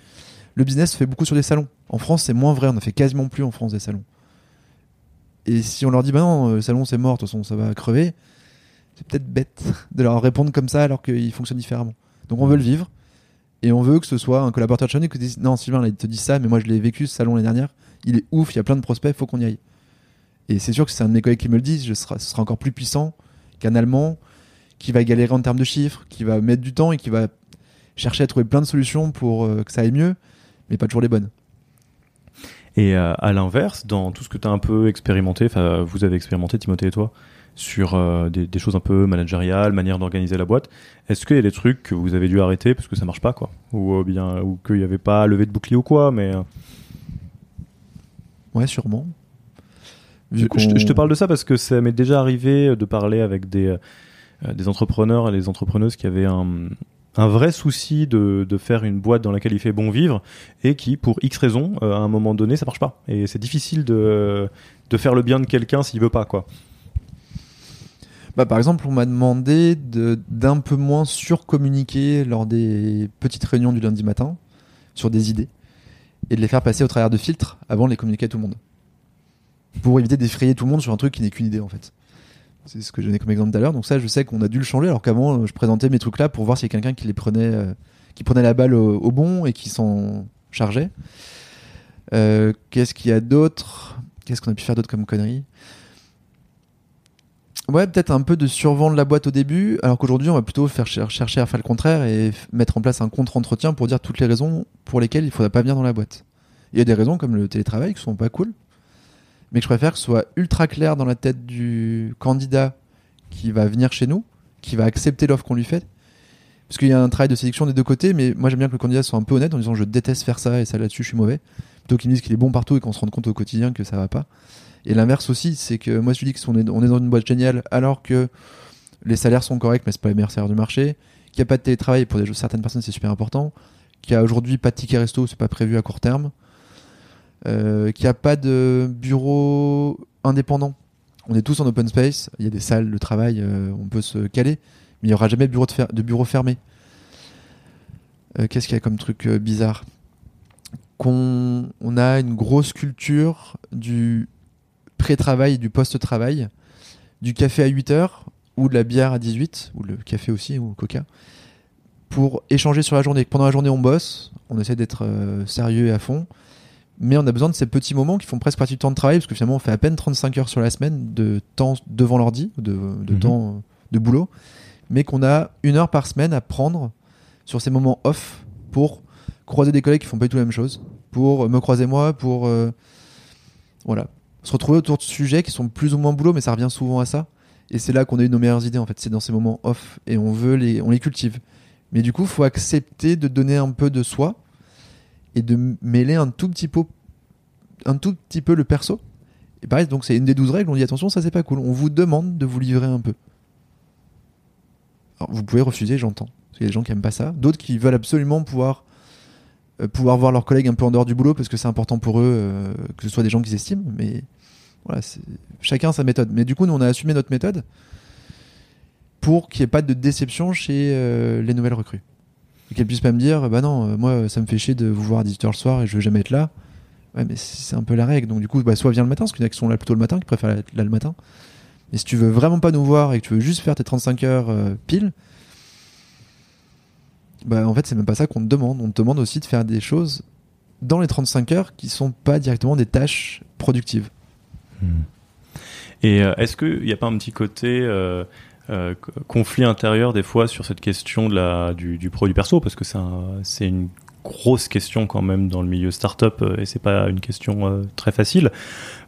le business se fait beaucoup sur des salons. En France, c'est moins vrai. On ne fait quasiment plus en France des salons. Et si on leur dit, bah non, euh, le salon c'est mort, de toute façon, ça va crever, c'est peut-être bête de leur répondre comme ça alors qu'ils fonctionnent différemment. Donc on veut le vivre. Et on veut que ce soit un collaborateur de chez qui dise Non, Sylvain, il te dit ça, mais moi je l'ai vécu ce salon l'année dernière. Il est ouf, il y a plein de prospects, faut qu'on y aille. Et c'est sûr que c'est un de mes collègues qui me le dit, ce sera encore plus puissant qu'un Allemand qui va galérer en termes de chiffres, qui va mettre du temps et qui va chercher à trouver plein de solutions pour euh, que ça aille mieux, mais pas toujours les bonnes. Et euh, à l'inverse, dans tout ce que tu as un peu expérimenté, enfin vous avez expérimenté, Timothée et toi, sur euh, des, des choses un peu managériales, manière d'organiser la boîte, est-ce qu'il y a des trucs que vous avez dû arrêter parce que ça marche pas, quoi? Ou bien, ou qu'il n'y avait pas levé de bouclier ou quoi, mais. Ouais, sûrement. Je, je te- parle de ça parce que ça m'est déjà arrivé de parler avec des, des entrepreneurs et des entrepreneuses qui avaient un, vrai souci de, faire une boîte dans laquelle il fait bon vivre et qui, pour X raisons, euh, à un moment donné, ça marche pas. Et c'est difficile de, faire le bien de quelqu'un s'il veut pas, quoi. Bah, par exemple, on m'a demandé de- d'un peu moins surcommuniquer lors des petites réunions du lundi matin sur des idées et de les faire passer au travers de filtres avant de les communiquer à tout le monde. Pour éviter d'effrayer tout le monde sur un truc qui n'est qu'une idée en fait. C'est ce que je donnais comme exemple tout à l'heure. Donc ça, je sais qu'on a dû le changer alors qu'avant, je présentais mes trucs là pour voir s'il y a quelqu'un qui les prenait, euh, qui prenait la balle au, bon et qui s'en chargeait. Euh, Qu'est-ce qu'il y a d'autre? Qu'est-ce qu'on a pu faire d'autre comme conneries? Ouais, peut-être un peu de survendre la boîte au début, alors qu'aujourd'hui, on va plutôt faire cher- chercher à faire le contraire et mettre en place un contre-entretien pour dire toutes les raisons pour lesquelles il faudrait pas venir dans la boîte. Il y a des raisons comme le télétravail qui sont pas cool, mais que je préfère que ce soit ultra clair dans la tête du candidat qui va venir chez nous, qui va accepter l'offre qu'on lui fait. Parce qu'il y a un travail de sélection des deux côtés, mais moi j'aime bien que le candidat soit un peu honnête en disant je déteste faire ça et ça là-dessus je suis mauvais, plutôt qu'il me dise qu'il est bon partout et qu'on se rende compte au quotidien que ça va pas. Et l'inverse aussi, c'est que moi je dis que on est, on est dans une boîte géniale alors que les salaires sont corrects, mais c'est pas les meilleurs salaires du marché, qu'il n'y a pas de télétravail pour certaines personnes c'est super important, qu'il y a aujourd'hui pas de ticket resto, c'est pas prévu à court terme, euh, qu'il n'y a pas de bureau indépendant. On est tous en open space, il y a des salles de travail, euh, on peut se caler, mais il n'y aura jamais de bureau, fermé. Euh, Qu'est-ce qu'il y a comme truc bizarre? Qu'on on a une grosse culture du pré-travail du post-travail, du café à 8 heures ou de la bière à 18, ou le café aussi, ou le coca, pour échanger sur la journée. Pendant la journée, on bosse, on essaie d'être sérieux et à fond, mais on a besoin de ces petits moments qui font presque partie du temps de travail, parce que finalement, on fait à peine 35 heures sur la semaine de temps devant l'ordi, de, de Mhm. temps euh, de boulot, mais qu'on a une heure par semaine à prendre sur ces moments off pour croiser des collègues qui font pas du tout la même chose, pour me croiser moi, pour euh, voilà, se retrouver autour de sujets qui sont plus ou moins boulot, mais ça revient souvent à ça. Et c'est là qu'on a eu nos meilleures idées en fait, c'est dans ces moments off et on veut les, on les cultive. Mais du coup, faut accepter de donner un peu de soi et de mêler un tout petit peu, un tout petit peu le perso. Et pareil, donc c'est une des douze règles. On dit attention, ça c'est pas cool. On vous demande de vous livrer un peu. Alors, vous pouvez refuser, j'entends. Parce qu'il y a des gens qui aiment pas ça. D'autres qui veulent absolument pouvoir euh, pouvoir voir leurs collègues un peu en dehors du boulot parce que c'est important pour eux euh, que ce soit des gens qu'ils estiment. Mais voilà, chacun sa méthode. Mais du coup, nous on a assumé notre méthode pour qu'il n'y ait pas de déception chez euh, les nouvelles recrues. Et qu'elles puissent pas me dire, bah non, euh, moi ça me fait chier de vous voir à 18h le soir et je veux jamais être là. Ouais, mais c'est un peu la règle. Donc du coup, bah, soit viens le matin, parce qu'il y en a qui sont là plutôt le matin, qui préfèrent être là le matin. Et si tu veux vraiment pas nous voir et que tu veux juste faire tes 35 heures euh, pile, bah en fait c'est même pas ça qu'on te demande. On te demande aussi de faire des choses dans les 35 heures qui sont pas directement des tâches productives. Et euh, est-ce qu'il n'y a pas un petit côté euh, co- conflit intérieur des fois sur cette question de la, du, du pro du perso Parce que c'est un- c'est une grosse question quand même dans le milieu startup et c'est pas une question très facile.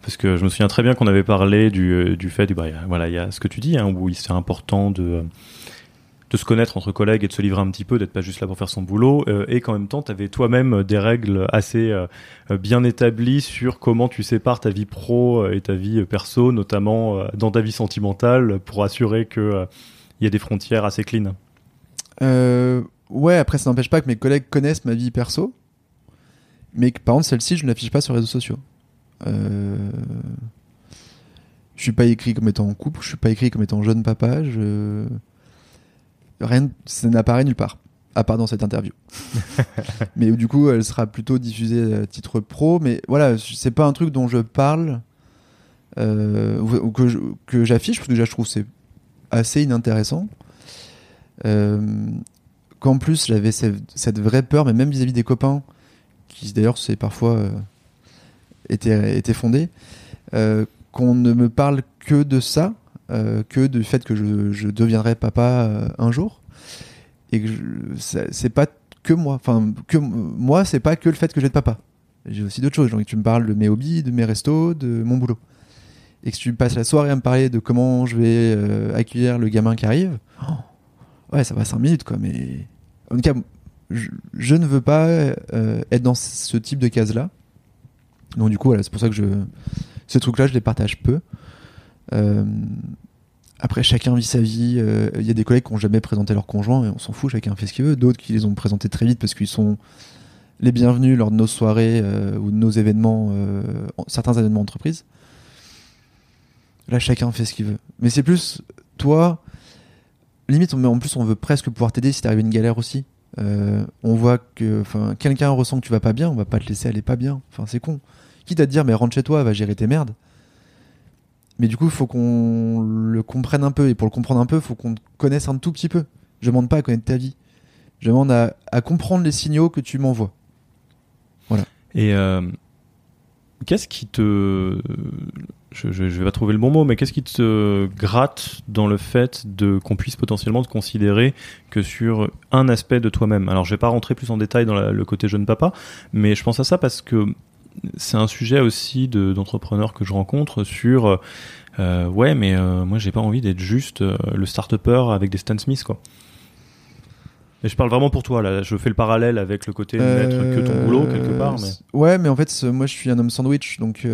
Parce que je me souviens très bien qu'on avait parlé du, du fait du bah, voilà il y a ce que tu dis hein, où c'est important de de se connaître entre collègues et de se livrer un petit peu, d'être pas juste là pour faire son boulot, euh, et qu'en même temps, tu avais toi-même des règles assez euh, bien établies sur comment tu sépares ta vie pro euh, et ta vie perso, notamment dans ta vie sentimentale, pour assurer que il y a des frontières assez clean. ouais, après ça n'empêche pas que mes collègues connaissent ma vie perso, mais que par contre celle-ci, je ne l'affiche pas sur les réseaux sociaux. Je suis pas écrit comme étant en couple, je suis pas écrit comme étant jeune papa, rien, ça n'apparaît nulle part, à part dans cette interview. (laughs) mais du coup, elle sera plutôt diffusée à titre pro. Mais voilà, c'est pas un truc dont je parle euh, ou que j'affiche, parce que déjà je trouve c'est assez inintéressant. Euh, qu'en plus, j'avais cette, vraie peur, mais même vis-à-vis des copains, qui d'ailleurs c'est parfois euh, était, qu'on ne me parle que de ça, euh, que du fait que je, deviendrai papa euh, un jour. Et que c'est pas que moi. Enfin que moi c'est pas que le fait que j'ai de papa. J'ai aussi d'autres choses. Tu me parles de mes hobbies de mes restos de mon boulot. Et que tu passes la soirée à me parler de comment je vais euh, accueillir le gamin qui arrive. Oh, ouais ça va 5 minutes quoi mais en tout cas je, je ne veux pas être dans ce type de case là donc du coup c'est pour ça que je ce truc là je les partage peu. euh, après, chacun vit sa vie. Il euh, y a des collègues qui n'ont jamais présenté leur conjoint et on s'en fout, chacun fait ce qu'il veut. D'autres qui les ont présentés très vite parce qu'ils sont les bienvenus lors de nos soirées euh, ou de nos événements, certains événements entreprises. Là, chacun fait ce qu'il veut. Mais c'est plus, toi, limite, en plus, on veut presque pouvoir t'aider si t'arrives une galère aussi. on voit que, quelqu'un ressent que tu vas pas bien, on va pas te laisser aller pas bien. Enfin, c'est con. Quitte à te dire, mais rentre chez toi, va gérer tes merdes. Mais du coup, faut qu'on le comprenne un peu. Et pour le comprendre un peu, faut qu'on connaisse un tout petit peu. Je demande pas à connaître ta vie. Je demande à, comprendre les signaux que tu m'envoies. Voilà. Et euh, qu'est-ce qui te. Je, je, vais pas trouver le bon mot, mais qu'est-ce qui te gratte dans le fait de qu'on puisse potentiellement te considérer que sur un aspect de toi-même? Alors, je vais pas rentrer plus en détail dans le côté jeune papa, mais je pense à ça parce que c'est un sujet aussi d'entrepreneurs que je rencontre sur euh, euh, ouais mais euh, moi j'ai pas envie d'être juste le start-upper avec des Stan Smith quoi. Et je parle vraiment pour toi là, je fais le parallèle avec le côté de n'être que ton boulot quelque part. Mais... Ouais, mais en fait, moi je suis un homme sandwich, donc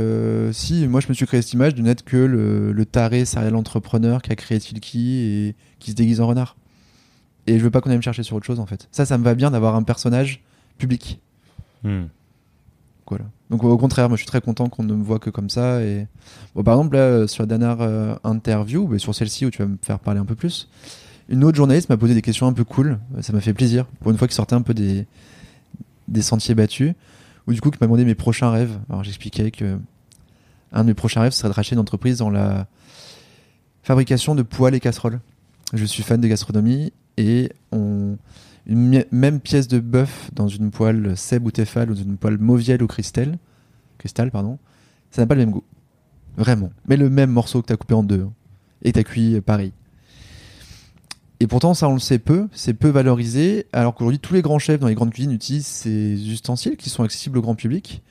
si, moi je me suis créé cette image de n'être que le, taré serial entrepreneur qui a créé Tilky et qui se déguise en renard. Et je veux pas qu'on aille me chercher sur autre chose en fait. Ça, ça me va bien d'avoir un personnage public. Hmm. Donc au contraire, moi je suis très content qu'on ne me voit que comme ça. Et par exemple là, euh, sur la dernière euh, interview, sur celle-ci où tu vas me faire parler un peu plus, une autre journaliste m'a posé des questions un peu cool. Ça m'a fait plaisir pour une fois qu'il sortait un peu des des sentiers battus. Ou du coup qui m'a demandé mes prochains rêves. Alors j'expliquais que un de mes prochains rêves serait de racheter une entreprise dans la fabrication de poêles et casseroles. Je suis fan de gastronomie et on une même pièce de bœuf dans une poêle Seb ou Tefal ou dans une poêle Mauviel ou Cristal, Cristal pardon, ça n'a pas le même goût. Vraiment. Mais le même morceau que tu as coupé en deux. Hein. Et tu as cuit pareil. Et pourtant, ça, on le sait peu, c'est peu valorisé, alors qu'aujourd'hui, tous les grands chefs dans les grandes cuisines utilisent ces ustensiles qui sont accessibles au grand public.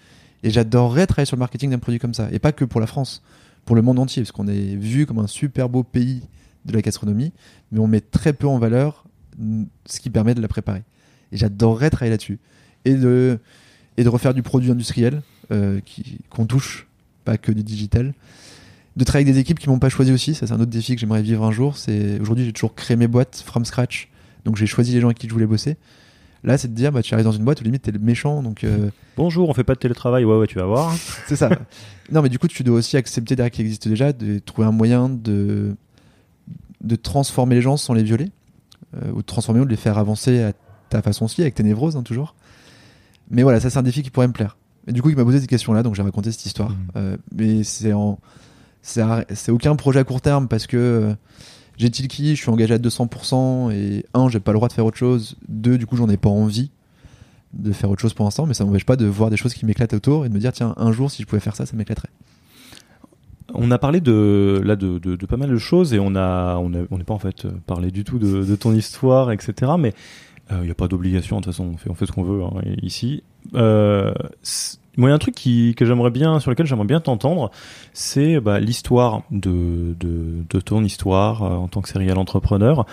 Et j'adorerais travailler sur le marketing d'un produit comme ça. Et pas que pour la France, pour le monde entier, parce qu'on est vu comme un super beau pays de la gastronomie, mais on met très peu en valeur ce qui permet de la préparer. Et j'adorerais travailler là-dessus. Et de, et de refaire du produit industriel euh, qu'on touche, pas que du digital. De travailler avec des équipes qui m'ont pas choisi aussi, ça c'est un autre défi que j'aimerais vivre un jour. C'est aujourd'hui j'ai toujours créé mes boîtes from scratch, donc j'ai choisi les gens avec qui je voulais bosser. Là, c'est de dire, bah, tu arrives dans une boîte où limite t'es le méchant, donc. Euh, (laughs) Bonjour, on fait pas de télétravail, ouais, ouais, tu vas voir. (laughs) c'est ça. non, mais du coup, tu dois aussi accepter derrière qui existe déjà, de trouver un moyen de de transformer les gens sans les violer. Euh, ou de transformer ou de les faire avancer à ta façon aussi, avec tes névroses, hein, toujours. Mais voilà, ça c'est un défi qui pourrait me plaire. Et du coup, il m'a posé cette question-là, donc j'ai raconté cette histoire. Mmh. Euh, mais c'est en, c'est aucun projet à court terme parce que euh, j'ai Tilki, je suis engagé à 200% et un, j'ai pas le droit de faire autre chose. Deux, du coup, j'en ai pas envie de faire autre chose pour l'instant, mais ça m'empêche pas de voir des choses qui m'éclatent autour et de me dire tiens, un jour, si je pouvais faire ça, ça m'éclaterait. On a parlé de là de, pas mal de choses et on a on n'est pas en fait parlé du tout de, ton histoire etc. Mais Il n'y a pas d'obligation, de toute façon, on fait, on fait ce qu'on veut hein, ici. Euh, moi, il y a un truc qui, que j'aimerais bien, sur lequel j'aimerais bien t'entendre, c'est bah, l'histoire de, de, de, ton histoire euh, en tant que serial entrepreneur.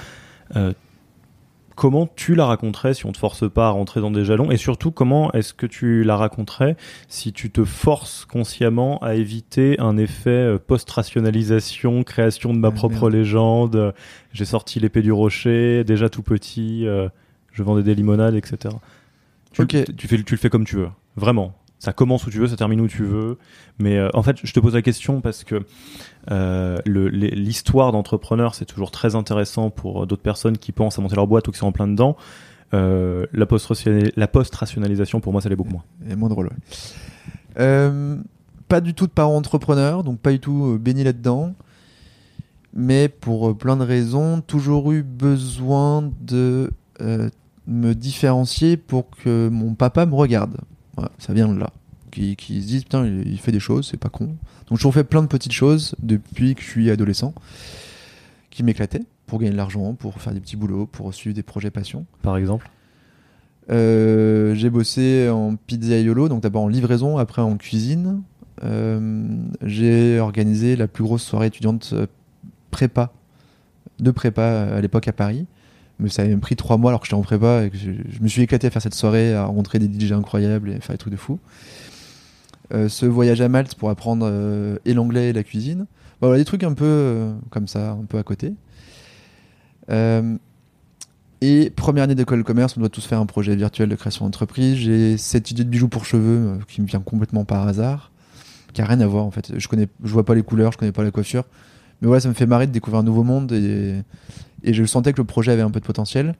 Euh, comment tu la raconterais si on te force pas à rentrer dans des jalons et surtout comment est-ce que tu la raconterais si tu te forces consciemment à éviter un effet euh, post-rationalisation, création de ma ah, propre légende, j'ai sorti l'épée du rocher, déjà tout petit, euh, je vendais des limonades, etc. Tu, tu, fais, tu le fais comme tu veux, vraiment ça commence où tu veux, ça termine où tu veux. Mais euh, en fait, je te pose la question parce que euh, l'histoire d'entrepreneur, c'est toujours très intéressant pour d'autres personnes qui pensent à monter leur boîte ou qui sont en plein dedans. Euh, la post-rationalisation, pour moi, ça l'est beaucoup moins. Et moins drôle. pas du tout de parents entrepreneurs, donc pas du tout béni là-dedans. Mais pour plein de raisons, toujours eu besoin de me différencier pour que mon papa me regarde ça vient de là. Qui, qui, se disent putain, il, fait des choses, c'est pas con. Donc j'ai fait plein de petites choses depuis que je suis adolescent qui m'éclataient pour gagner de l'argent, pour faire des petits boulots, pour suivre des projets passion. Par exemple? Euh, J'ai bossé en pizza yolo, donc d'abord en livraison, après en cuisine. Euh, j'ai organisé la plus grosse soirée étudiante euh, prépa, de prépa à l'époque à Paris mais ça avait même pris trois mois alors que j'étais en prépa et que je, me suis éclaté à faire cette soirée, à rencontrer des DJ incroyables et faire des trucs de fou. Euh, ce voyage à Malte pour apprendre euh, et l'anglais et la cuisine. voilà, des trucs un peu euh, comme ça, un peu à côté. et première année d'école de commerce, on doit tous faire un projet virtuel de création d'entreprise. J'ai cette idée de bijoux pour cheveux qui me vient complètement par hasard, qui a rien à voir en fait. Je connais, je vois pas les couleurs, je connais pas la coiffure, mais voilà, ça me fait marrer de découvrir un nouveau monde et et je sentais que le projet avait un peu de potentiel.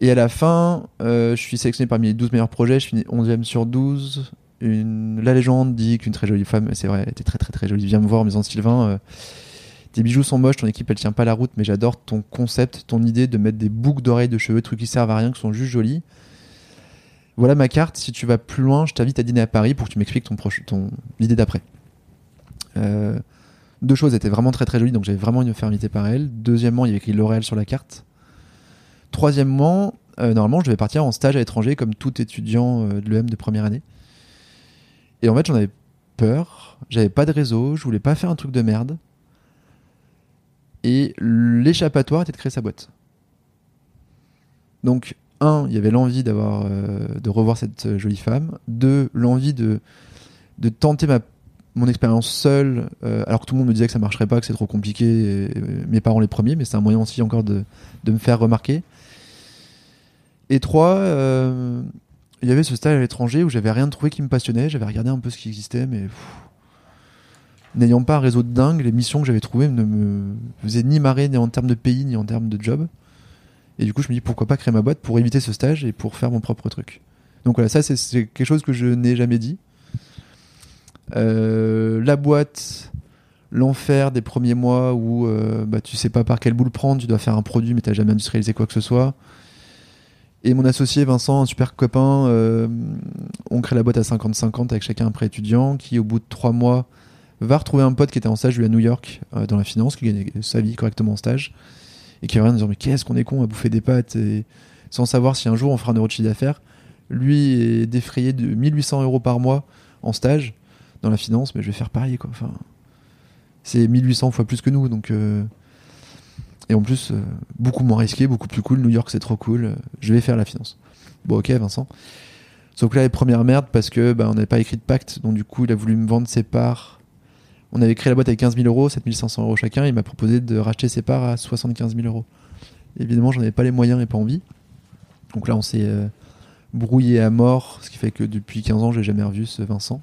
Et à la fin, euh, je suis sélectionné parmi les 12 meilleurs projets, je finis 11e sur 12. Une... La légende dit qu'une très jolie femme, c'est vrai, elle était très très très jolie, viens me voir en me disant Sylvain, euh, tes bijoux sont moches, ton équipe elle tient pas la route, mais j'adore ton concept, ton idée de mettre des boucles d'oreilles de cheveux, trucs qui servent à rien, qui sont juste jolis. Voilà ma carte, si tu vas plus loin, je t'invite à dîner à Paris pour que tu m'expliques ton, ton idée d'après. Euh, deux choses étaient vraiment très très jolies, donc j'avais vraiment une fermeté par elle. Deuxièmement, il y avait écrit L'Oréal sur la carte. Troisièmement, euh, normalement, je devais partir en stage à l'étranger comme tout étudiant euh, de l'EM de première année. Et en fait, j'en avais peur. J'avais pas de réseau, je voulais pas faire un truc de merde. Et l'échappatoire était de créer sa boîte. Donc, un, il y avait l'envie d'avoir, euh, de revoir cette jolie femme. Deux, l'envie de, de tenter ma mon expérience seule, euh, alors que tout le monde me disait que ça marcherait pas, que c'est trop compliqué, mes parents les premiers, mais c'est un moyen aussi encore de, me faire remarquer. Et trois, euh, il y avait ce stage à l'étranger où j'avais rien trouvé qui me passionnait, j'avais regardé un peu ce qui existait, mais n'ayant pas un réseau de dingue, les missions que j'avais trouvées ne me faisaient ni marrer, ni en termes de pays, ni en termes de job. Et du coup, je me dis pourquoi pas créer ma boîte pour éviter ce stage et pour faire mon propre truc. Donc voilà, ça c'est quelque chose que je n'ai jamais dit. Euh, la boîte, l'enfer des premiers mois où euh, bah, tu sais pas par quelle boule prendre, tu dois faire un produit mais tu jamais industrialisé quoi que ce soit. Et mon associé Vincent, un super copain, euh, on crée la boîte à 50-50 avec chacun un prêt étudiant qui, au bout de trois mois, va retrouver un pote qui était en stage lui à New York dans la finance, qui gagnait sa vie correctement en stage, et qui va en disant Mais qu'est-ce qu'on est con à bouffer des pâtes sans savoir si un jour on fera un euro de chiffre d'affaires. Lui est défrayé de 1800 euros par mois en stage dans la finance, mais je vais faire pareil, quoi. Enfin, c'est 1800 fois plus que nous, donc. Euh, et en plus, euh, beaucoup moins risqué, beaucoup plus cool. New York, c'est trop cool. Je vais faire la finance. Bon, ok, Vincent. Sauf que là, les premières merdes, parce que bah, on n'avait pas écrit de pacte, donc du coup, il a voulu me vendre ses parts. On avait créé la boîte avec 15 000 euros, 7 500 euros chacun. Il m'a proposé de racheter ses parts à 75 000 euros. Évidemment, j'en avais pas les moyens et pas envie. Donc là, on s'est euh, brouillé à mort, ce qui fait que depuis 15 ans, j'ai jamais revu ce Vincent.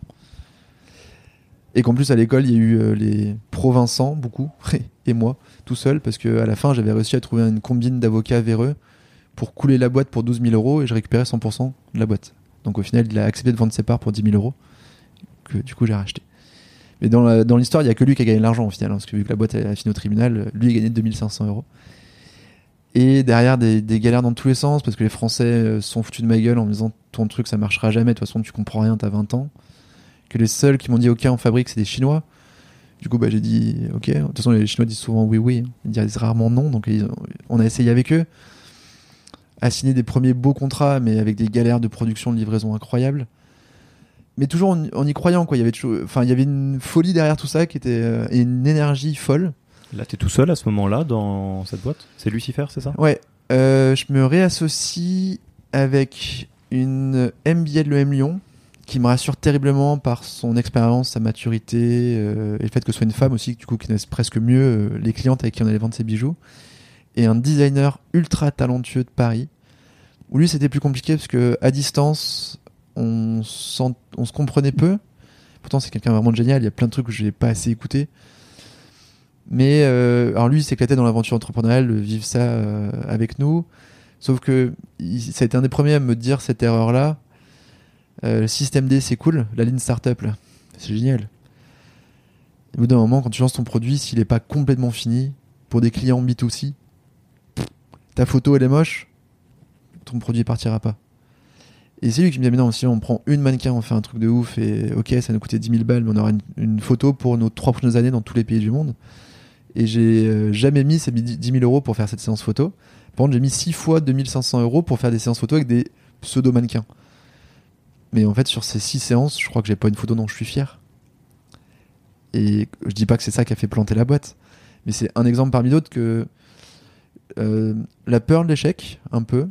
Et qu'en plus à l'école il y a eu euh, les provinçants beaucoup (laughs) et moi tout seul parce que à la fin j'avais réussi à trouver une combine d'avocats véreux pour couler la boîte pour 12 000 euros et je récupérais 100% de la boîte. Donc au final il a accepté de vendre ses parts pour 10 000 euros que du coup j'ai racheté. Mais dans l'histoire il n'y a que lui qui a gagné l'argent au final hein, parce que vu que la boîte a fini au tribunal lui a gagné 2500 euros. Et derrière des, des, galères dans tous les sens parce que les Français euh, sont foutus de ma gueule en me disant ton truc ça marchera jamais de toute façon tu comprends rien t'as 20 ans que les seuls qui m'ont dit ok on fabrique c'est des Chinois. Du coup bah, j'ai dit ok. De toute façon les Chinois disent souvent oui oui, ils disent rarement non donc on a essayé avec eux. à signer des premiers beaux contrats, mais avec des galères de production, de livraison incroyables. Mais toujours en, en y croyant, quoi. Il y avait, toujours- enfin, il y avait une folie derrière tout ça qui était euh, et une énergie folle. Là, t'es tout seul à ce moment-là dans cette boîte? C'est Lucifer, c'est ça? Ouais, euh, je me réassocie avec une MBA de l'EM Lyon qui me rassure terriblement par son expérience, sa maturité euh, et le fait que ce soit une femme aussi, du coup, qui connaisse presque mieux euh, les clientes avec qui on allait vendre ses bijoux. Et un designer ultra talentueux de Paris, où lui c'était plus compliqué parce que à distance, on, se comprenait peu. Pourtant, c'est quelqu'un vraiment génial, il y a plein de trucs que je n'ai pas assez écouté. Mais euh, alors lui, il s'éclatait dans l'aventure entrepreneuriale, de vivre ça avec nous. Sauf que ça a été un des premiers à me dire cette erreur-là. Euh, le système D, c'est cool. La ligne startup, c'est génial. Au bout d'un moment, quand tu lances ton produit, s'il n'est pas complètement fini, pour des clients B2C, ta photo elle est moche, ton produit partira pas. Et c'est lui qui me dit, mais non, si on prend une mannequin, on fait un truc de ouf, et ok, ça nous coûtait 10 000 balles, mais on aura une, une photo pour nos trois prochaines années dans tous les pays du monde. Et j'ai euh, jamais mis ces 10 000 euros pour faire cette séance photo. Par contre, j'ai mis 6 fois 2500 euros pour faire des séances photo avec des pseudo-mannequins. Mais en fait, sur ces 6 séances, je crois que j'ai pas une photo dont je suis fier. Et je dis pas que c'est ça qui a fait planter la boîte, mais c'est un exemple parmi d'autres que euh, la peur de l'échec, un peu.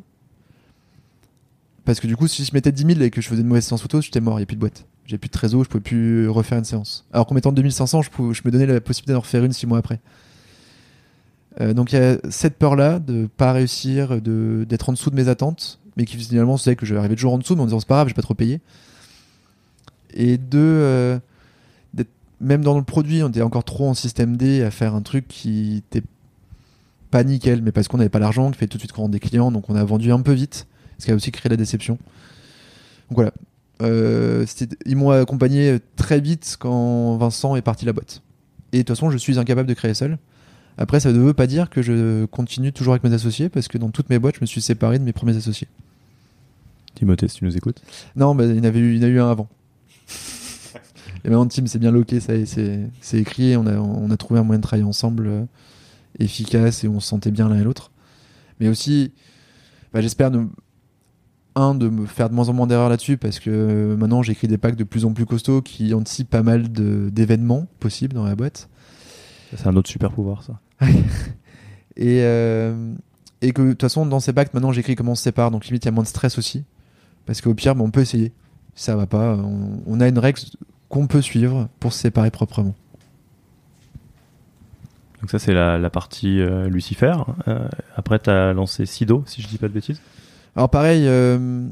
Parce que du coup, si je mettais 10 000 et que je faisais une mauvaise séance photo, j'étais mort, il n'y a plus de boîte. J'ai plus de trésor, je pouvais plus refaire une séance. Alors qu'en mettant 2500, je, pouvais- je me donnais la possibilité d'en refaire une 6 mois après. Euh, donc il y a cette peur-là de pas réussir, d'être en dessous de mes attentes, mais qui finalement faisait que j'arrivais toujours en dessous, mais en disant c'est pas grave, j'ai pas trop payé. Et deux, euh, même dans le produit, on était encore trop en système D à faire un truc qui était pas nickel, mais parce qu'on n'avait pas l'argent, qui fait tout de suite qu'on des clients, donc on a vendu un peu vite, ce qui a aussi créé la déception. Donc voilà. Euh, ils m'ont accompagné très vite quand Vincent est parti de la boîte. Et de toute façon, je suis incapable de créer seul. Après, ça ne veut pas dire que je continue toujours avec mes associés, parce que dans toutes mes boîtes, je me suis séparé de mes premiers associés. Timothée, si tu nous écoutes. Non, il y en avait eu, il y en a eu un avant. (laughs) Et maintenant, team c'est bien loqué, ça c'est écrit, on a, on a trouvé un moyen de travailler ensemble euh, efficace et on se sentait bien l'un et l'autre. Mais aussi, bah, j'espère, un, de me faire de moins en moins d'erreurs là-dessus, parce que euh, maintenant j'écris des packs de plus en plus costauds qui anticipent pas mal d'événements possibles dans la boîte. C'est un autre super pouvoir, ça. (laughs) Et, euh, et que de toute façon, dans ces pactes, maintenant j'écris comment on se sépare, donc limite il y a moins de stress aussi. Parce qu'au pire, bah, on peut essayer. Si ça va pas, on, on a une règle qu'on peut suivre pour se séparer proprement. Donc ça, c'est la, la partie euh, Lucifer. Euh, après, tu as lancé Sido, si je dis pas de bêtises. Alors pareil, euh,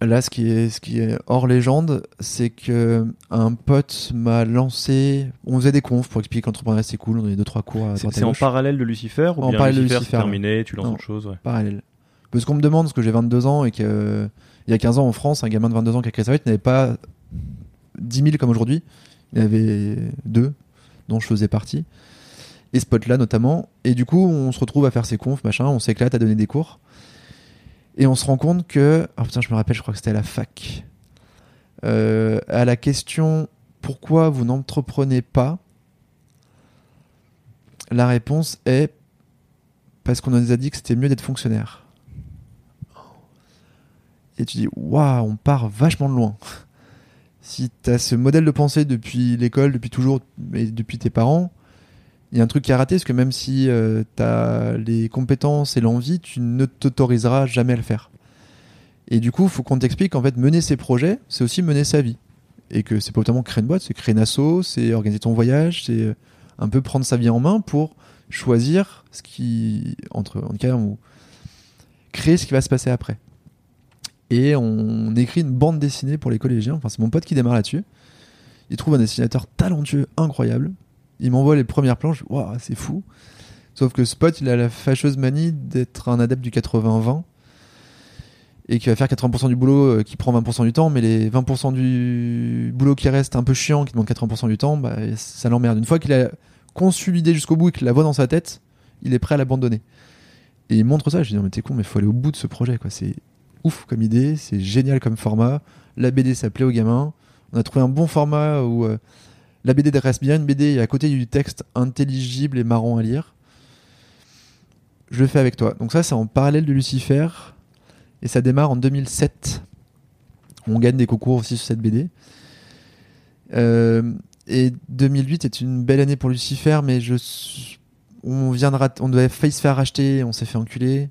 là ce qui, est, ce qui est hors légende, c'est que un pote m'a lancé. On faisait des confs pour expliquer qu'entrepreneuriat c'est cool, on avait deux trois cours à C'est en parallèle de Lucifer ou En bien parallèle de Lucifer, c'est Lucifer, terminé, tu lances Non. autre chose ouais. parallèle. Parce qu'on me demande, parce que j'ai 22 ans et que euh, il y a 15 ans en France, un gamin de 22 ans qui a créé sa boîte n'avait pas 10 000 comme aujourd'hui. Il y en avait deux, dont je faisais partie. Et ce pote-là notamment. Et du coup, on se retrouve à faire ses confs, machin, on s'éclate à donner des cours. Et on se rend compte que. Ah putain, je me rappelle, je crois que c'était à la fac. Euh, à la question pourquoi vous n'entreprenez pas? La réponse est parce qu'on nous a dit que c'était mieux d'être fonctionnaire. Et tu dis, waouh, on part vachement de loin. (laughs) Si tu as ce modèle de pensée depuis l'école, depuis toujours, et depuis tes parents, il y a un truc qui a raté, parce que même si tu as les compétences et l'envie, tu ne t'autoriseras jamais à le faire. Et du coup, il faut qu'on t'explique qu'en fait, mener ses projets, c'est aussi mener sa vie. Et que c'est pas autant créer une boîte, c'est créer une asso, c'est organiser ton voyage, c'est euh, un peu prendre sa vie en main pour choisir ce qui, entre, en cas, ou créer ce qui va se passer après. Et on écrit une bande dessinée pour les collégiens. Enfin, c'est mon pote qui démarre là-dessus. Il trouve un dessinateur talentueux, incroyable. Il m'envoie les premières planches. Waouh, c'est fou. Sauf que ce pote, il a la fâcheuse manie d'être un adepte du 80-20 et qui va faire 80% du boulot euh, qui prend 20% du temps, mais les 20% du boulot qui reste un peu chiant, qui demande 80% du temps, bah, ça l'emmerde. Une fois qu'il a conçu l'idée jusqu'au bout et qu'il la voit dans sa tête, il est prêt à l'abandonner. Et il montre ça, je dis non mais t'es con, mais faut aller au bout de ce projet, quoi. C'est ouf comme idée, c'est génial comme format. La BD ça plaît aux gamins. On a trouvé un bon format où euh, la BD reste bien une BD et à côté du texte intelligible et marrant à lire. je le fais avec toi. Donc ça, c'est en parallèle de Lucifer. Et ça démarre en 2007. On gagne des concours aussi sur cette BD. Euh, et 2008 est une belle année pour Lucifer, mais je, on on devait failli se faire racheter, on s'est fait enculer.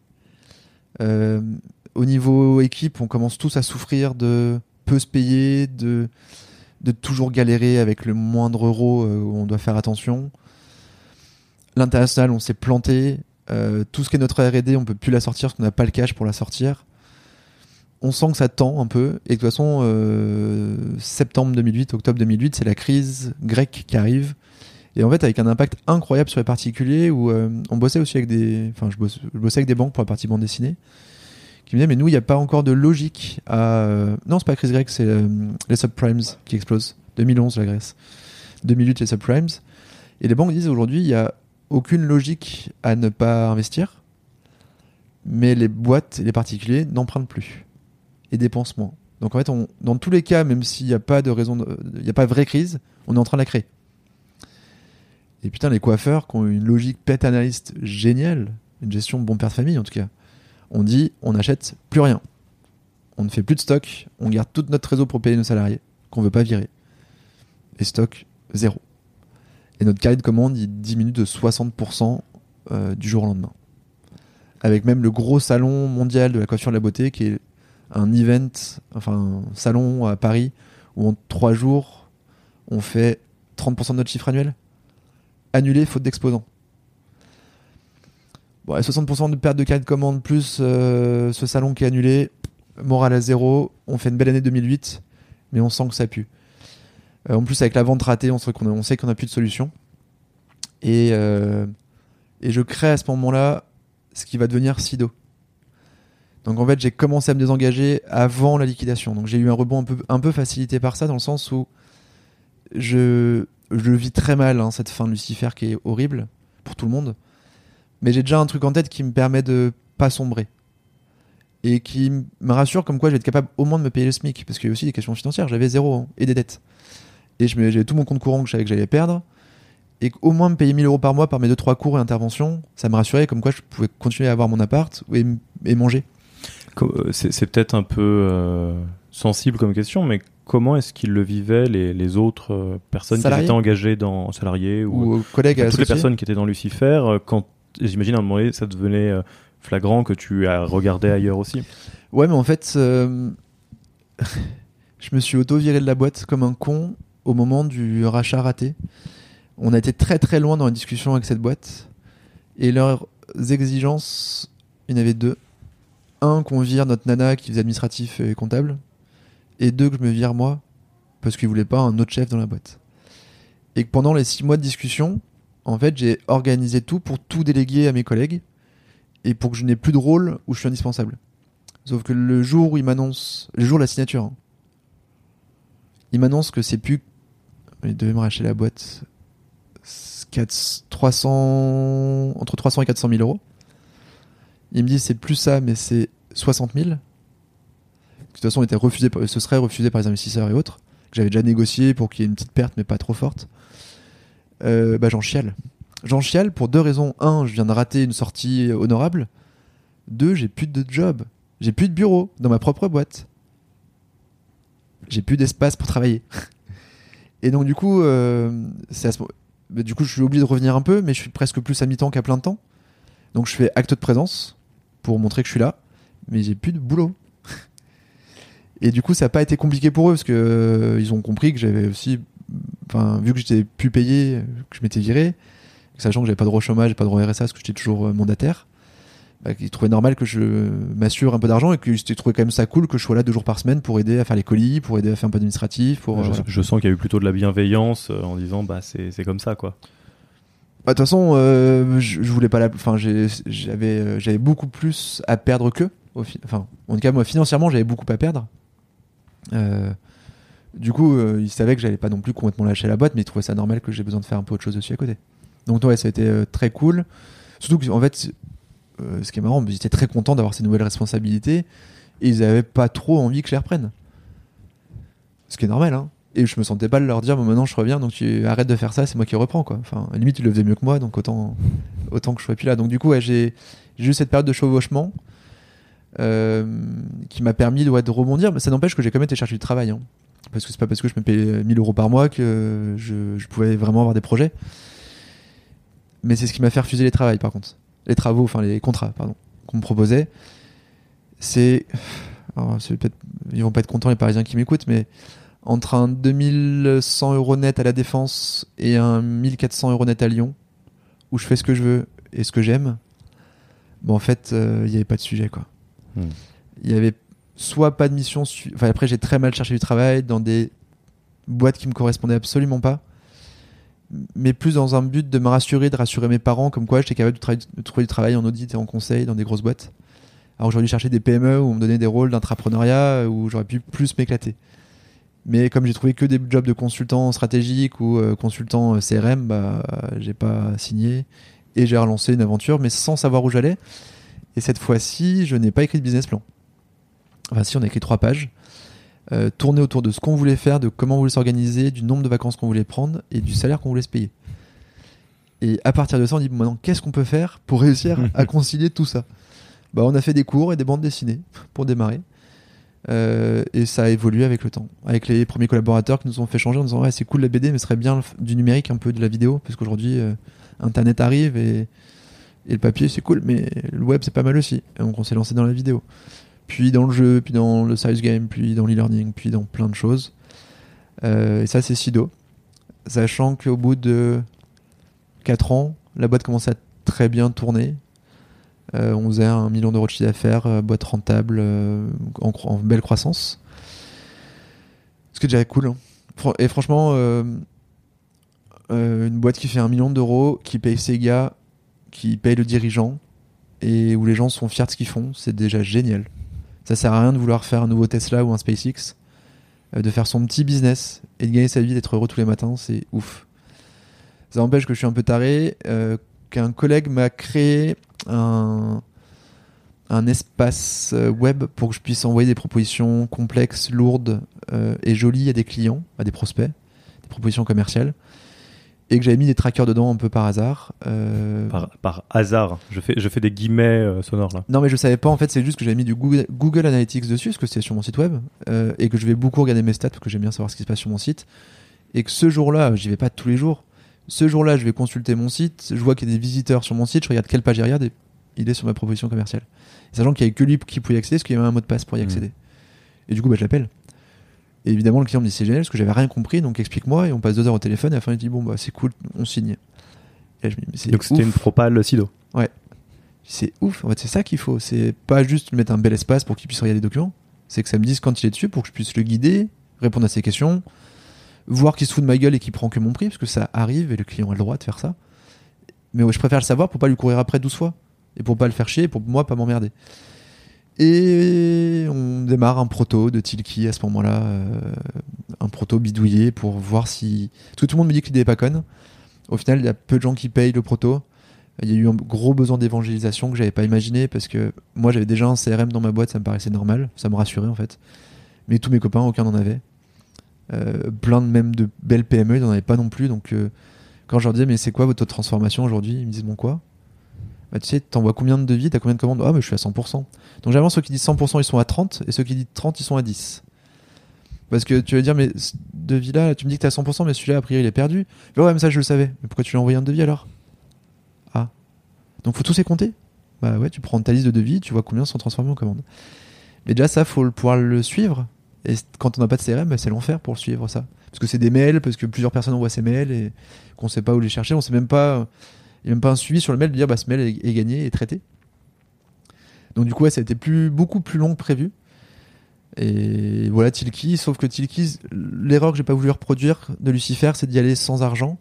Euh, au niveau équipe, on commence tous à souffrir de peu se payer, de, de toujours galérer avec le moindre euro euh, où on doit faire attention. L'international, on s'est planté. Euh, tout ce qui est notre R&D, on peut plus la sortir parce qu'on n'a pas le cash pour la sortir. On sent que ça tend un peu et de toute façon, euh, septembre 2008, octobre 2008, c'est la crise grecque qui arrive. Et en fait, avec un impact incroyable sur les particuliers, où on bossait aussi avec des, enfin, je, bossais avec des banques pour la partie bande dessinée, qui me disaient mais nous, il n'y a pas encore de logique à. Non, c'est pas la crise grecque, c'est les subprimes qui explosent. 2011 la Grèce, 2008 les subprimes. Et les banques disent aujourd'hui, il y a aucune logique à ne pas investir, mais les boîtes et les particuliers n'empruntent plus et dépensent moins. Donc en fait, dans tous les cas, même s'il n'y a pas de raison, il n'y a pas de vraie crise, on est en train de la créer. Et putain, les coiffeurs qui ont une logique pet analyste géniale, une gestion de bon père de famille en tout cas, on dit on n'achète plus rien. On ne fait plus de stock, on garde tout notre réseau pour payer nos salariés, qu'on veut pas virer. Et stock, zéro. Et notre carré de commande, il diminue de 60% euh, du jour au lendemain. Avec même le gros salon mondial de la coiffure de la beauté, qui est un event, enfin un salon à Paris, où en trois jours, on fait 30% de notre chiffre annuel. Annulé, faute d'exposants. Bon, 60% de perte de carré de commande, plus euh, ce salon qui est annulé, morale à zéro. On fait une belle année 2008, mais on sent que ça pue. Euh, en plus, avec la vente ratée, on, sait qu'on n'a plus de solution. Et, euh, et je crée à ce moment-là ce qui va devenir Sido. Donc en fait, j'ai commencé à me désengager avant la liquidation. Donc j'ai eu un rebond un peu, un peu facilité par ça, dans le sens où je, je vis très mal hein, cette fin de Lucifer qui est horrible pour tout le monde. Mais j'ai déjà un truc en tête qui me permet de pas sombrer. Et qui me rassure comme quoi je vais être capable au moins de me payer le SMIC. Parce qu'il y a aussi des questions financières. J'avais zéro hein, et des dettes et j'avais tout mon compte courant que je savais que j'allais perdre et qu'au moins me payer 1000 euros par mois par mes 2-3 cours et interventions, ça me rassurait comme quoi je pouvais continuer à avoir mon appart et, et manger. Euh, c'est peut-être un peu euh, sensible comme question, mais comment est-ce qu'ils le vivaient les, les autres euh, personnes qui étaient engagées dans salariés ou, ou collègues toutes les personnes qui étaient dans Lucifer quand j'imagine à un moment donné ça devenait flagrant que tu as regardé ailleurs aussi. Ouais, mais en fait (laughs) je me suis auto viré de la boîte comme un con au moment du rachat raté. On a été très très loin dans la discussion avec cette boîte. Et leurs exigences, il y en avait deux. Un, qu'on vire notre nana qui faisait administratif et comptable. Et deux, que je me vire moi, parce qu'ils voulaient pas un autre chef dans la boîte. Et que pendant les six mois de discussion, en fait, j'ai organisé tout pour tout déléguer à mes collègues. Et pour que je n'ai plus de rôle où je suis indispensable. Sauf que le jour où il m'annonce, le jour de la signature, hein, il m'annonce que c'est plus il devait me racheter la boîte 300, entre 300 et 400 000 euros. Il me dit c'est plus ça, mais c'est 60 000. De toute façon, était ce serait refusé par les investisseurs et autres. J'avais déjà négocié pour qu'il y ait une petite perte, mais pas trop forte. Euh, bah, j'en chiale. J'en chiale pour deux raisons. Un, je viens de rater une sortie honorable. Deux, j'ai plus de job. J'ai plus de bureau dans ma propre boîte. J'ai plus d'espace pour travailler. (laughs) Et donc du coup, euh, bah, du coup, je suis obligé de revenir un peu, mais je suis presque plus à mi-temps qu'à plein temps. Donc je fais acte de présence pour montrer que je suis là, mais j'ai plus de boulot. (laughs) Et du coup, ça n'a pas été compliqué pour eux parce que euh, ils ont compris que j'avais aussi, enfin, vu que j'étais plus payé, que je m'étais viré, sachant que j'avais pas de droit au chômage, pas de droit au RSA, parce que j'étais toujours euh, mandataire bah, qui trouvait normal que je m'assure un peu d'argent et que je trouvais quand même ça cool que je sois là deux jours par semaine pour aider à faire les colis, pour aider à faire un peu d'administratif. Pour, je, euh, je, sens qu'il y a eu plutôt de la bienveillance euh, en disant bah c'est comme ça quoi. Bah, de toute façon, euh, je, voulais pas la. Enfin, j'avais j'avais beaucoup plus à perdre que. Enfin, en tout cas, moi, financièrement, j'avais beaucoup à perdre. Du coup, il savait que j'allais pas non plus complètement lâcher la boîte, mais il trouvait ça normal que j'ai besoin de faire un peu autre chose aussi à côté. Donc, ouais, ça a été très cool. Surtout que, en fait, euh, ce qui est marrant, ils étaient très contents d'avoir ces nouvelles responsabilités et ils n'avaient pas trop envie que je les reprenne. Ce qui est normal, hein. Et je me sentais pas de leur dire, bon, maintenant je reviens, donc tu arrêtes de faire ça, c'est moi qui reprends, quoi. Enfin, limite, ils le faisaient mieux que moi, donc autant, autant que je sois plus là. Donc, du coup, j'ai, eu cette période de chevauchement euh, qui m'a permis de rebondir, mais ça n'empêche que j'ai quand même été chercher du travail. Hein. Parce que c'est pas parce que je me payais 1000 euros par mois que je, je pouvais vraiment avoir des projets. Mais c'est ce qui m'a fait refuser les travaux, par contre. Les travaux, enfin les contrats, pardon, qu'on me proposait. C'est. peut-être- Ils vont pas être contents, les Parisiens qui m'écoutent, mais entre un 2100 euros net à la Défense et un 1400 euros net à Lyon, où je fais ce que je veux et ce que j'aime, bon, en fait, euh, il n'y avait pas de sujet, quoi. Hmm. Il y avait soit pas de mission. après, j'ai très mal cherché du travail dans des boîtes qui me correspondaient absolument pas. Mais plus dans un but de me rassurer, de rassurer mes parents, comme quoi j'étais capable de, trouver du travail en audit et en conseil dans des grosses boîtes. Alors aujourd'hui, chercher des PME où on me donnait des rôles d'intrapreneuriat où j'aurais pu plus m'éclater. Mais comme j'ai trouvé que des jobs de consultant stratégique ou euh, consultant euh, CRM, bah, j'ai pas signé et j'ai relancé une aventure, mais sans savoir où j'allais. Et cette fois-ci, je n'ai pas écrit de business plan. Enfin, si, on a écrit trois pages. Euh, tourné autour de ce qu'on voulait faire, de comment on voulait s'organiser, du nombre de vacances qu'on voulait prendre et du salaire qu'on voulait se payer. Et à partir de ça, on dit bon, maintenant, qu'est-ce qu'on peut faire pour réussir (laughs) à concilier tout ça? Bah, On a fait des cours et des bandes dessinées pour démarrer. Euh, et ça a évolué avec le temps. Avec les premiers collaborateurs qui nous ont fait changer en disant Ouais, c'est cool la BD, mais ce serait bien du numérique, un peu de la vidéo, parce qu'aujourd'hui, euh, Internet arrive et, et le papier, c'est cool, mais le web, c'est pas mal aussi. Et donc, on s'est lancé dans la vidéo. Puis dans le jeu, puis dans le size game, puis dans l'e-learning, puis dans plein de choses. Euh, et ça, c'est Sido. Sachant qu'au bout de 4 ans, la boîte commençait à très bien tourner. Euh, on faisait un million d'euros de chiffre d'affaires, euh, boîte rentable, en, belle croissance. Ce qui est déjà cool. hein. Et franchement, une boîte qui fait un million d'euros, qui paye ses gars, qui paye le dirigeant, et où les gens sont fiers de ce qu'ils font, c'est déjà génial. Ça sert à rien de vouloir faire un nouveau Tesla ou un SpaceX. Euh, de faire son petit business et de gagner sa vie, d'être heureux tous les matins, c'est ouf. Ça empêche que je suis un peu taré, euh, qu'un collègue m'a créé un, espace euh, web pour que je puisse envoyer des propositions complexes, lourdes et jolies à des clients, à des prospects, des propositions commerciales, et que j'avais mis des trackers dedans un peu par hasard. euh, Par, par hasard, je fais, je fais des guillemets euh, sonores là. non, mais je savais pas en fait, c'est juste que j'avais mis du Google, Google Analytics dessus, parce que c'était sur mon site web, euh, et que je vais beaucoup regarder mes stats, parce que j'aime bien savoir ce qui se passe sur mon site. Et que ce jour-là, j'y vais pas tous les jours. Ce jour-là, je vais consulter mon site, je vois qu'il y a des visiteurs sur mon site, je regarde quelle page il regarde, et il est sur ma proposition commerciale. Et sachant qu'il y avait que lui qui pouvait y accéder, parce qu'il y avait un mot de passe pour y Mhm. accéder. Et du coup, bah, je l'appelle. Et évidemment, le client me dit c'est génial, parce que j'avais rien compris, donc explique-moi, et on passe deux heures au téléphone, et à la fin, il dit bon, bah, c'est cool, on signe. Et là, je me dis, mais c'est Donc c'était une propale Sido. C'est ouf, en fait, c'est ça qu'il faut. C'est pas juste lui mettre un bel espace pour qu'il puisse regarder les documents. C'est que ça me dise quand il est dessus pour que je puisse le guider, répondre à ses questions, voir qu'il se fout de ma gueule et qu'il prend que mon prix, parce que ça arrive et le client a le droit de faire ça. Mais ouais, je préfère le savoir pour pas lui courir après 12 fois. Et pour pas le faire chier et pour moi pas m'emmerder. Et on démarre un proto de Tilki à ce moment-là, euh, un proto bidouillé pour voir si. Tout, le monde me dit que l'idée est pas conne. Au final, il y a peu de gens qui payent le proto. Il y a eu un gros besoin d'évangélisation que j'avais pas imaginé parce que moi j'avais déjà un CRM dans ma boîte, ça me paraissait normal, ça me rassurait en fait. Mais tous mes copains, aucun n'en avait. Euh, plein de même de belles PME, ils n'en avaient pas non plus. Donc euh, quand je leur disais mais c'est quoi votre transformation aujourd'hui, ils me disent bon quoi? Bah tu sais, t'envoies combien de devis, t'as combien de commandes? Ah mais je suis à 100%. Donc généralement ceux qui disent 100% ils sont à 30 et ceux qui disent 30 ils sont à 10. Parce que tu vas dire mais ce devis là, tu me dis que t'es à 100% mais celui-là a priori il est perdu. Mais ouais mais ça je le savais. Mais pourquoi tu lui as envoyé un devis alors? Ah. Donc faut tous les compter? Bah ouais, tu prends ta liste de devis, tu vois combien sont transformés en commande. Mais déjà ça faut pouvoir le suivre. Et quand on n'a pas de CRM, bah, c'est l'enfer pour suivre ça. Parce que c'est des mails, parce que plusieurs personnes envoient ces mails et qu'on sait pas où les chercher, on sait même pas. Il n'y a même pas un suivi sur le mail de dire bah ce mail est, gagné et traité. Donc du coup ouais, ça a été plus, beaucoup plus long que prévu. Et voilà Tilki, sauf que Tilki, l'erreur que j'ai pas voulu reproduire de Lucifer, c'est d'y aller sans argent.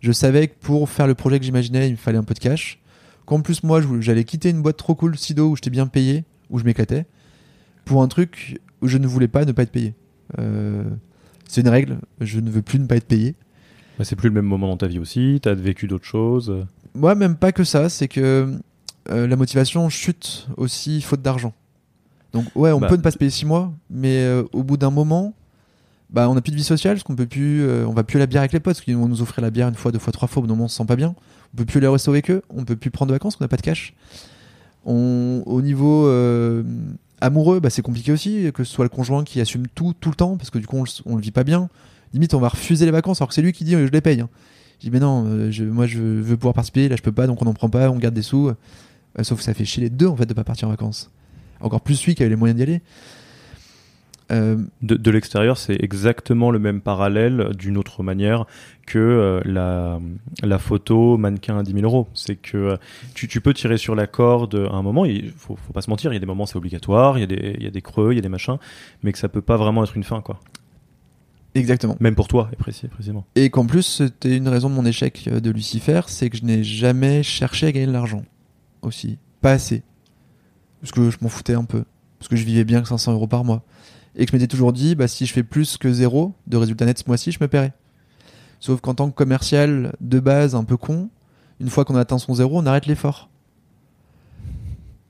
Je savais que pour faire le projet que j'imaginais, il me fallait un peu de cash. Qu'en plus moi, j'allais quitter une boîte trop cool, Sido, où j'étais bien payé, où je m'éclatais, pour un truc où je ne voulais pas ne pas être payé. Euh, c'est une règle, je ne veux plus ne pas être payé. Bah, c'est plus le même moment dans ta vie aussi, t'as vécu d'autres choses. Moi, même pas que ça, c'est que euh, la motivation chute aussi faute d'argent. Donc ouais, on Bah, peut ne pas se payer six mois, mais euh, au bout d'un moment, bah on n'a plus de vie sociale, parce qu'on peut plus, euh, on va plus à la bière avec les potes, parce qu'ils vont nous offrir la bière une fois, deux fois, trois fois, au bout d'un moment on se sent pas bien. On peut plus aller au resto avec eux, on peut plus prendre de vacances, on n'a pas de cash. On, au niveau amoureux, bah, c'est compliqué aussi, que ce soit le conjoint qui assume tout, tout le temps, parce que du coup, on, on le vit pas bien. Limite, on va refuser les vacances, alors que c'est lui qui dit, je les paye. hein. Je dis, mais non, euh, moi, je veux pouvoir participer, là, je peux pas, donc on n'en prend pas, on garde des sous. Euh, sauf que ça fait chier les deux, en fait, de pas partir en vacances. Encore plus lui qui avait les moyens d'y aller. Euh, De, l'extérieur, c'est exactement le même parallèle d'une autre manière que la, photo mannequin à 10 000 euros. C'est que tu, tu peux tirer sur la corde à un moment, il faut, faut pas se mentir, il y a des moments c'est obligatoire, il y, a des, il y a des creux, il y a des machins, mais que ça peut pas vraiment être une fin, quoi. Exactement. Même pour toi, précis, précisément. Et qu'en plus, c'était une raison de mon échec euh, de Lucifer, c'est que je n'ai jamais cherché à gagner de l'argent. Aussi. Pas assez. Parce que je m'en foutais un peu. Parce que je vivais bien que 500 euros par mois. Et que je m'étais toujours dit, bah, si je fais plus que zéro de résultat net ce mois-ci, je me paierai. Sauf qu'en tant que commercial de base un peu con, une fois qu'on a atteint son zéro, on arrête l'effort.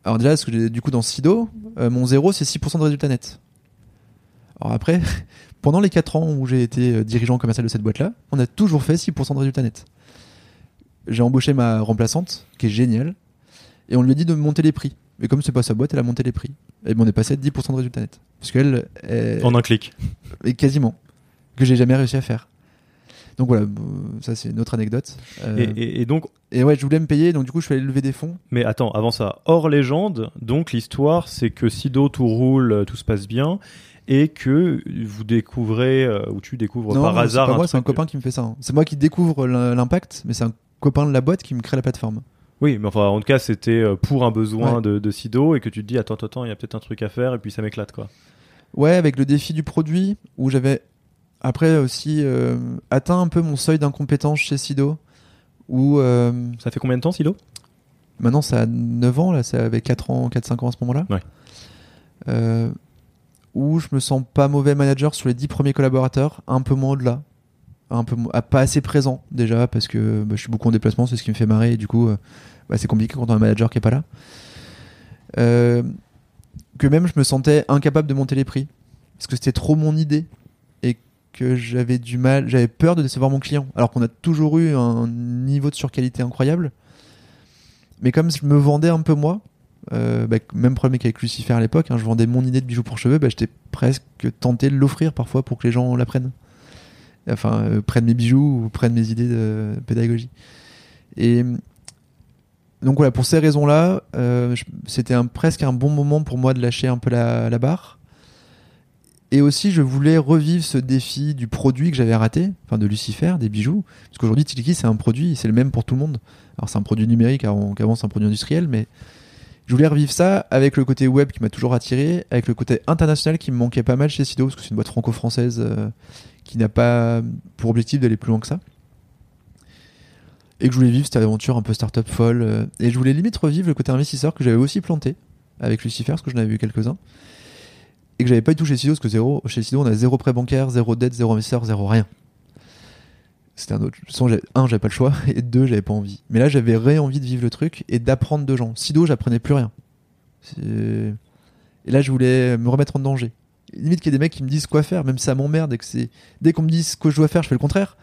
Alors déjà, parce que du coup dans Sido, euh, mon zéro c'est 6% de résultat net. Alors après, (laughs) pendant les 4 ans où j'ai été euh, dirigeant commercial de cette boîte-là, on a toujours fait 6% de résultat net. J'ai embauché ma remplaçante, qui est géniale, et on lui a dit de monter les prix. Mais comme c'est pas sa boîte, elle a monté les prix. Et ben on est passé à 10% de résultat net. Parce qu'elle, est- En un clic. (laughs) et quasiment, que j'ai jamais réussi à faire. Donc voilà, ça c'est une autre anecdote. Euh, Et, et, et- et donc, ouais, je voulais me payer, donc du coup je suis allé lever des fonds. mais attends, avant ça, hors légende, donc l'histoire, c'est que Sido, tout roule, euh, tout se passe bien, et que vous découvrez, euh, ou tu découvres non, par c'est hasard pas moi, c'est un copain qui me fait ça. hein. C'est moi qui découvre l'im- l'impact, mais c'est un copain de la boîte qui me crée la plateforme. Oui, mais enfin, en tout cas, c'était euh, pour un besoin Ouais. de, de Sido et que tu te dis, attends, attends, attends, il y a peut-être un truc à faire et puis ça m'éclate, quoi. Ouais, avec le défi du produit, où j'avais après aussi euh, atteint un peu mon seuil d'incompétence chez Sido, où euh, Ça fait combien de temps, Sido? maintenant ça a 9 ans, là, ça avait 4 ans, 4-5 ans à ce moment-là. Ouais. Euh, où je me sens pas mauvais manager sur les 10 premiers collaborateurs, un peu moins au-delà. Un peu mo- ah, pas assez présent déjà parce que bah, je suis beaucoup en déplacement, c'est ce qui me fait marrer et du coup euh, bah, c'est compliqué quand on a un manager qui est pas là. Euh, que même je me sentais incapable de monter les prix parce que c'était trop mon idée et que j'avais du mal, j'avais peur de décevoir mon client alors qu'on a toujours eu un niveau de surqualité incroyable. Mais comme je me vendais un peu moi, euh, bah, même problème qu'avec Lucifer à l'époque, hein, je vendais mon idée de bijoux pour cheveux, bah, j'étais presque tenté de l'offrir parfois pour que les gens la prennent. Enfin, euh, prennent mes bijoux ou prennent mes idées de pédagogie. Et donc voilà, pour ces raisons-là, euh, c'était presque un bon moment pour moi de lâcher un peu la, barre. Et aussi, je voulais revivre ce défi du produit que j'avais raté, enfin de Lucifer, des bijoux. Parce qu'aujourd'hui, Tiliki, c'est un produit, c'est le même pour tout le monde. Alors, c'est un produit numérique, qu'avant, c'est un produit industriel, mais je voulais revivre ça avec le côté web qui m'a toujours attiré, avec le côté international qui me manquait pas mal chez Sido, parce que c'est une boîte franco-française euh, qui n'a pas pour objectif d'aller plus loin que ça. Et que je voulais vivre cette aventure un peu start-up folle. euh, et je voulais limite revivre le côté investisseur que j'avais aussi planté avec Lucifer, parce que j'en avais vu quelques-uns. Et que j'avais pas du tout chez Sido, parce que zéro, chez Sido, on a zéro prêt bancaire, zéro dette, zéro investisseur, zéro rien. C'était un autre. de toute façon, j'ai- Un, j'avais pas le choix, (laughs) et deux, j'avais pas envie. Mais là, j'avais ré envie de vivre le truc et d'apprendre de gens. Sido, j'apprenais plus rien. Et là, je voulais me remettre en danger. Limite qu'il y ait des mecs qui me disent quoi faire, même si ça m'emmerde et que c'est. Dès qu'on me dit ce que je dois faire, je fais le contraire.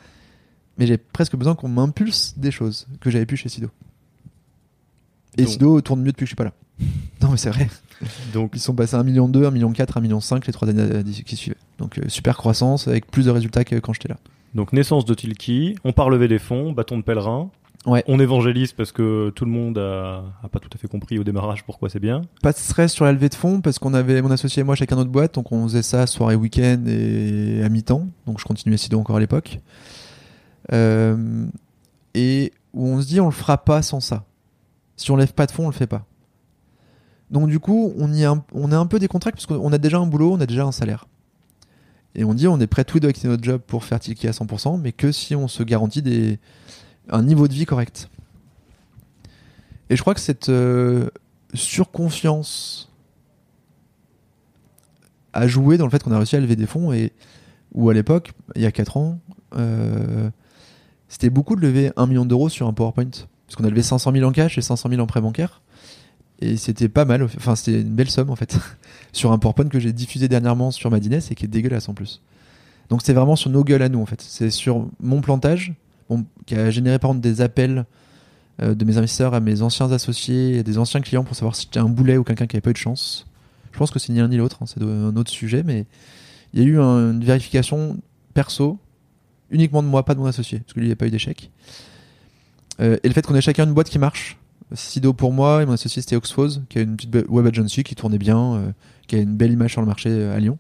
Mais j'ai presque besoin qu'on m'impulse des choses que j'avais pu chez Sido. Et Donc- Sido tourne mieux depuis que je suis pas là. (laughs) Non, mais c'est vrai. Donc, Ils sont passés à 1 million 2, 1 million 4, 1 million 5 les trois années euh, qui suivaient. Donc euh, super croissance avec plus de résultats que quand j'étais là. Donc naissance de Tilki, on part lever des fonds, bâton de pèlerin. Ouais. On évangélise parce que tout le monde a, a pas tout à fait compris au démarrage pourquoi c'est bien. Pas de stress sur la levée de fonds parce qu'on avait mon associé et moi chacun notre boîte, donc on faisait ça soirée week-end et à mi-temps. Donc je continuais Sido encore à l'époque. Euh, et où on se dit on le fera pas sans ça. Si on lève pas de fonds, on le fait pas. Donc du coup, on, y est un, on est un peu décontracté parce qu'on a déjà un boulot, on a déjà un salaire. Et on dit on est prêt deux à quitter notre job pour faire Tilki à 100%, mais que si on se garantit des, un niveau de vie correct. Et je crois que cette euh, surconfiance a joué dans le fait qu'on a réussi à lever des fonds et où à l'époque, il y a 4 ans, euh, c'était beaucoup de lever 1 million d'euros sur un PowerPoint. Parce qu'on a levé 500 000 en cash et 500 000 en prêt bancaire. Et c'était pas mal, enfin c'était une belle somme en fait, (laughs) sur un PowerPoint que j'ai diffusé dernièrement sur Madines et qui est dégueulasse en plus. Donc c'est vraiment sur nos gueules à nous en fait. C'est sur mon plantage, qui a généré par contre des appels euh, de mes investisseurs à mes anciens associés et des anciens clients pour savoir si j'étais un boulet ou quelqu'un qui avait pas eu de chance. Je pense que c'est ni l'un ni l'autre, hein, c'est un autre sujet, mais il y a eu une vérification perso uniquement de moi, pas de mon associé, parce que lui, il n'y a pas eu d'échec. Euh, et le fait qu'on ait chacun une boîte qui marche, Sido pour moi et mon associé c'était Oxfose, qui a une petite web agency qui tournait bien, euh, qui a une belle image sur le marché euh, à Lyon.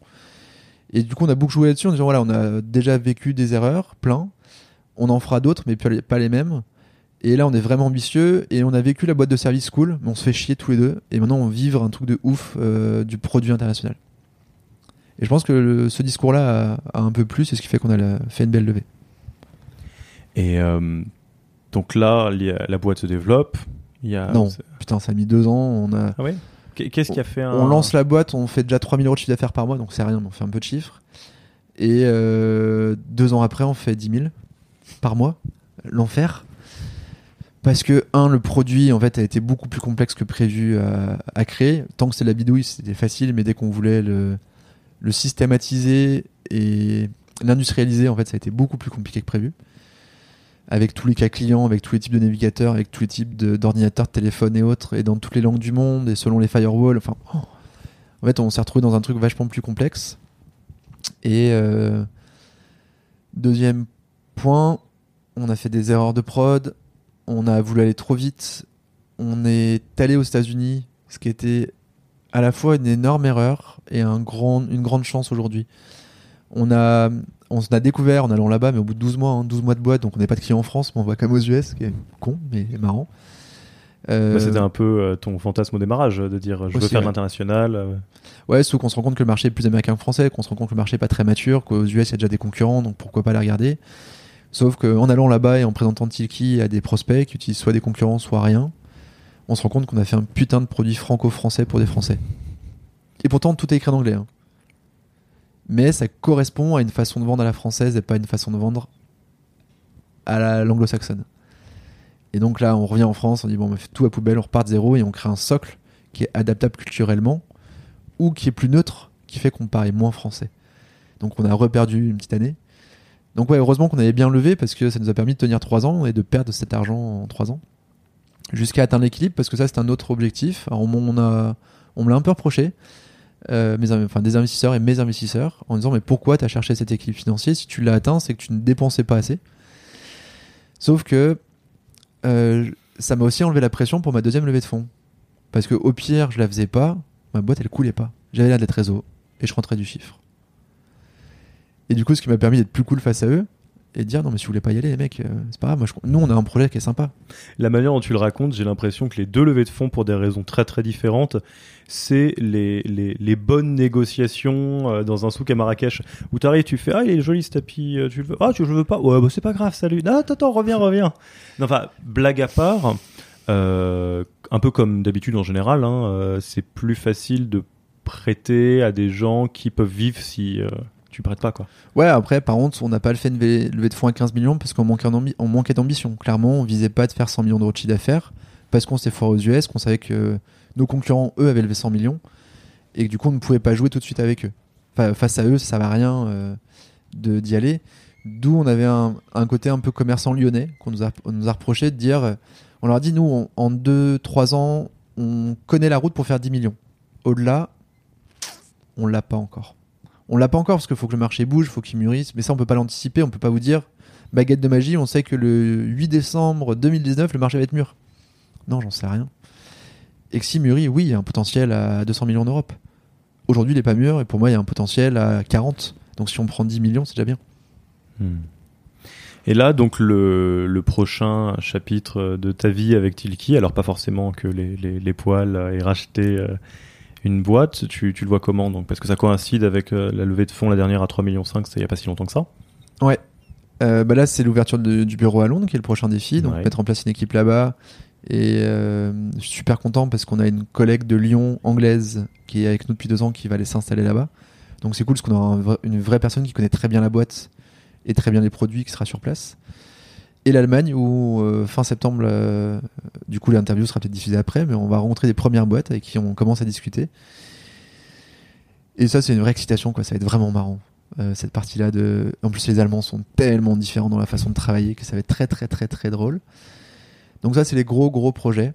Et du coup, on a beaucoup joué là-dessus en disant voilà, on a déjà vécu des erreurs, plein. On en fera d'autres, mais pas les mêmes. Et là, on est vraiment ambitieux et on a vécu la boîte de service cool, mais on se fait chier tous les deux. Et maintenant, on vivre un truc de ouf du produit international. Et je pense que ce discours-là a, un peu plus, c'est ce qui fait qu'on a fait une belle levée. Et donc là, la boîte se développe, non, putain, ça a mis deux ans. On a... Ah ouais Qu'est-ce qui a fait un... On lance la boîte, on fait déjà 3000 euros de chiffre d'affaires par mois, donc c'est rien, on fait un peu de chiffre. Et euh, deux ans après, on fait 10 000 par mois. L'enfer. Parce que, un, le produit en fait a été beaucoup plus complexe que prévu à, créer. Tant que c'était la bidouille, c'était facile, mais dès qu'on voulait le, le systématiser et l'industrialiser, en fait, ça a été beaucoup plus compliqué que prévu avec tous les cas clients, avec tous les types de navigateurs, avec tous les types d'ordinateurs, de, téléphones et autres, et dans toutes les langues du monde, et selon les firewalls. Enfin, oh. en fait, on s'est retrouvé dans un truc vachement plus complexe. Et euh, deuxième point, on a fait des erreurs de prod, on a voulu aller trop vite, on est allé aux États-Unis, ce qui était à la fois une énorme erreur et un une grande chance aujourd'hui. On a on s'en a découvert en allant là-bas, mais au bout de 12 mois, 12 hein, mois de boîte, donc on n'est pas de client en France, mais on voit comme aux US, ce qui est con, mais marrant. Euh, bah, c'était un peu euh, ton fantasme au démarrage, de dire je veux faire l'international. Euh. Ouais, sauf qu'on se rend compte que le marché est plus américain que français, qu'on se rend compte que le marché n'est pas très mature, qu'aux US il y a déjà des concurrents, donc pourquoi pas les regarder. Sauf qu'en allant là-bas et en présentant Tilki à des prospects qui utilisent soit des concurrents, soit rien, on se rend compte qu'on a fait un putain de produit franco-français pour des Français. Et pourtant, tout est écrit en anglais. Hein mais ça correspond à une façon de vendre à la française et pas une façon de vendre à l'anglo-saxonne. Et donc là, on revient en France, on dit bon, on fait tout à poubelle, on repart de zéro et on crée un socle qui est adaptable culturellement ou qui est plus neutre, qui fait qu'on paraît moins français. Donc on a reperdu une petite année. Donc ouais, heureusement qu'on avait bien levé parce que ça nous a permis de tenir 3 ans et de perdre cet argent en 3 ans. Jusqu'à atteindre l'équilibre parce que ça c'est un autre objectif. Alors on, on me l'a un peu reproché. Euh, mes, enfin, des investisseurs et mes investisseurs en disant mais pourquoi tu as cherché cet équilibre financier si tu l'as atteint c'est que tu ne dépensais pas assez. Sauf que euh, ça m'a aussi enlevé la pression pour ma deuxième levée de fonds. Parce que au pire je la faisais pas ma boîte elle coulait pas. J'avais là des trésors et je rentrais du chiffre. Et du coup ce qui m'a permis d'être plus cool face à eux et dire non mais si vous voulez pas y aller les mecs euh, c'est pas grave moi, nous on a un projet qui est sympa. La manière dont tu le racontes j'ai l'impression que les deux levées de fonds pour des raisons très très différentes c'est les, les, bonnes négociations euh, dans un souk à Marrakech où tu arrives tu fais ah il est joli ce tapis euh, tu le veux ah tu le veux pas ouais bah, c'est pas grave salut ah, attends attends reviens reviens. Enfin blague à part un peu comme d'habitude en général hein, c'est plus facile de prêter à des gens qui peuvent vivre si tu prêtes pas quoi. Ouais, après par contre, on n'a pas le fait de lever de fonds à 15 millions parce qu'on manquait, manquait d'ambition. Clairement, on visait pas de faire 100 millions d'euros de chiffre d'affaires parce qu'on s'est foiré aux US, qu'on savait que nos concurrents eux avaient levé 100 millions et que du coup on ne pouvait pas jouer tout de suite avec eux. Enfin, face à eux, ça va rien euh, d'y aller. D'où on avait un, côté un peu commerçant lyonnais qu'on nous a, nous a reproché de dire, euh, on leur a dit nous en 2-3 ans on connaît la route pour faire 10 millions. Au-delà, on l'a pas encore. On l'a pas encore parce qu'il faut que le marché bouge, il faut qu'il mûrisse, mais ça on peut pas l'anticiper, on peut pas vous dire baguette de magie, on sait que le 8 décembre 2019 le marché va être mûr. Non, j'en sais rien. Et que si mûrit, oui, il y a un potentiel à 200 millions en Europe. Aujourd'hui, il n'est pas mûr et pour moi, il y a un potentiel à 40. Donc si on prend 10 millions, c'est déjà bien. Hmm. Et là, donc le, prochain chapitre de ta vie avec Tilki, alors pas forcément que les, poils aient racheté euh, une boîte, tu, tu, le vois comment donc Parce que ça coïncide avec euh, la levée de fonds, la dernière à 3,5 millions, c'est il n'y a pas si longtemps que ça. Ouais. Euh, bah là, c'est l'ouverture du bureau à Londres qui est le prochain défi. Donc, mettre en place une équipe là-bas. Et euh, je suis super content parce qu'on a une collègue de Lyon anglaise qui est avec nous depuis deux ans qui va aller s'installer là-bas. Donc, c'est cool parce qu'on aura une vraie personne qui connaît très bien la boîte et très bien les produits qui sera sur place et l'Allemagne où euh, fin septembre, euh, du coup l'interview sera peut-être diffusée après, mais on va rencontrer des premières boîtes avec qui on commence à discuter. Et ça c'est une vraie excitation, quoi. Ça va être vraiment marrant. Euh, cette partie-là de. En plus les Allemands sont tellement différents dans la façon de travailler que ça va être très très très très drôle. Donc ça, c'est les gros, gros projets.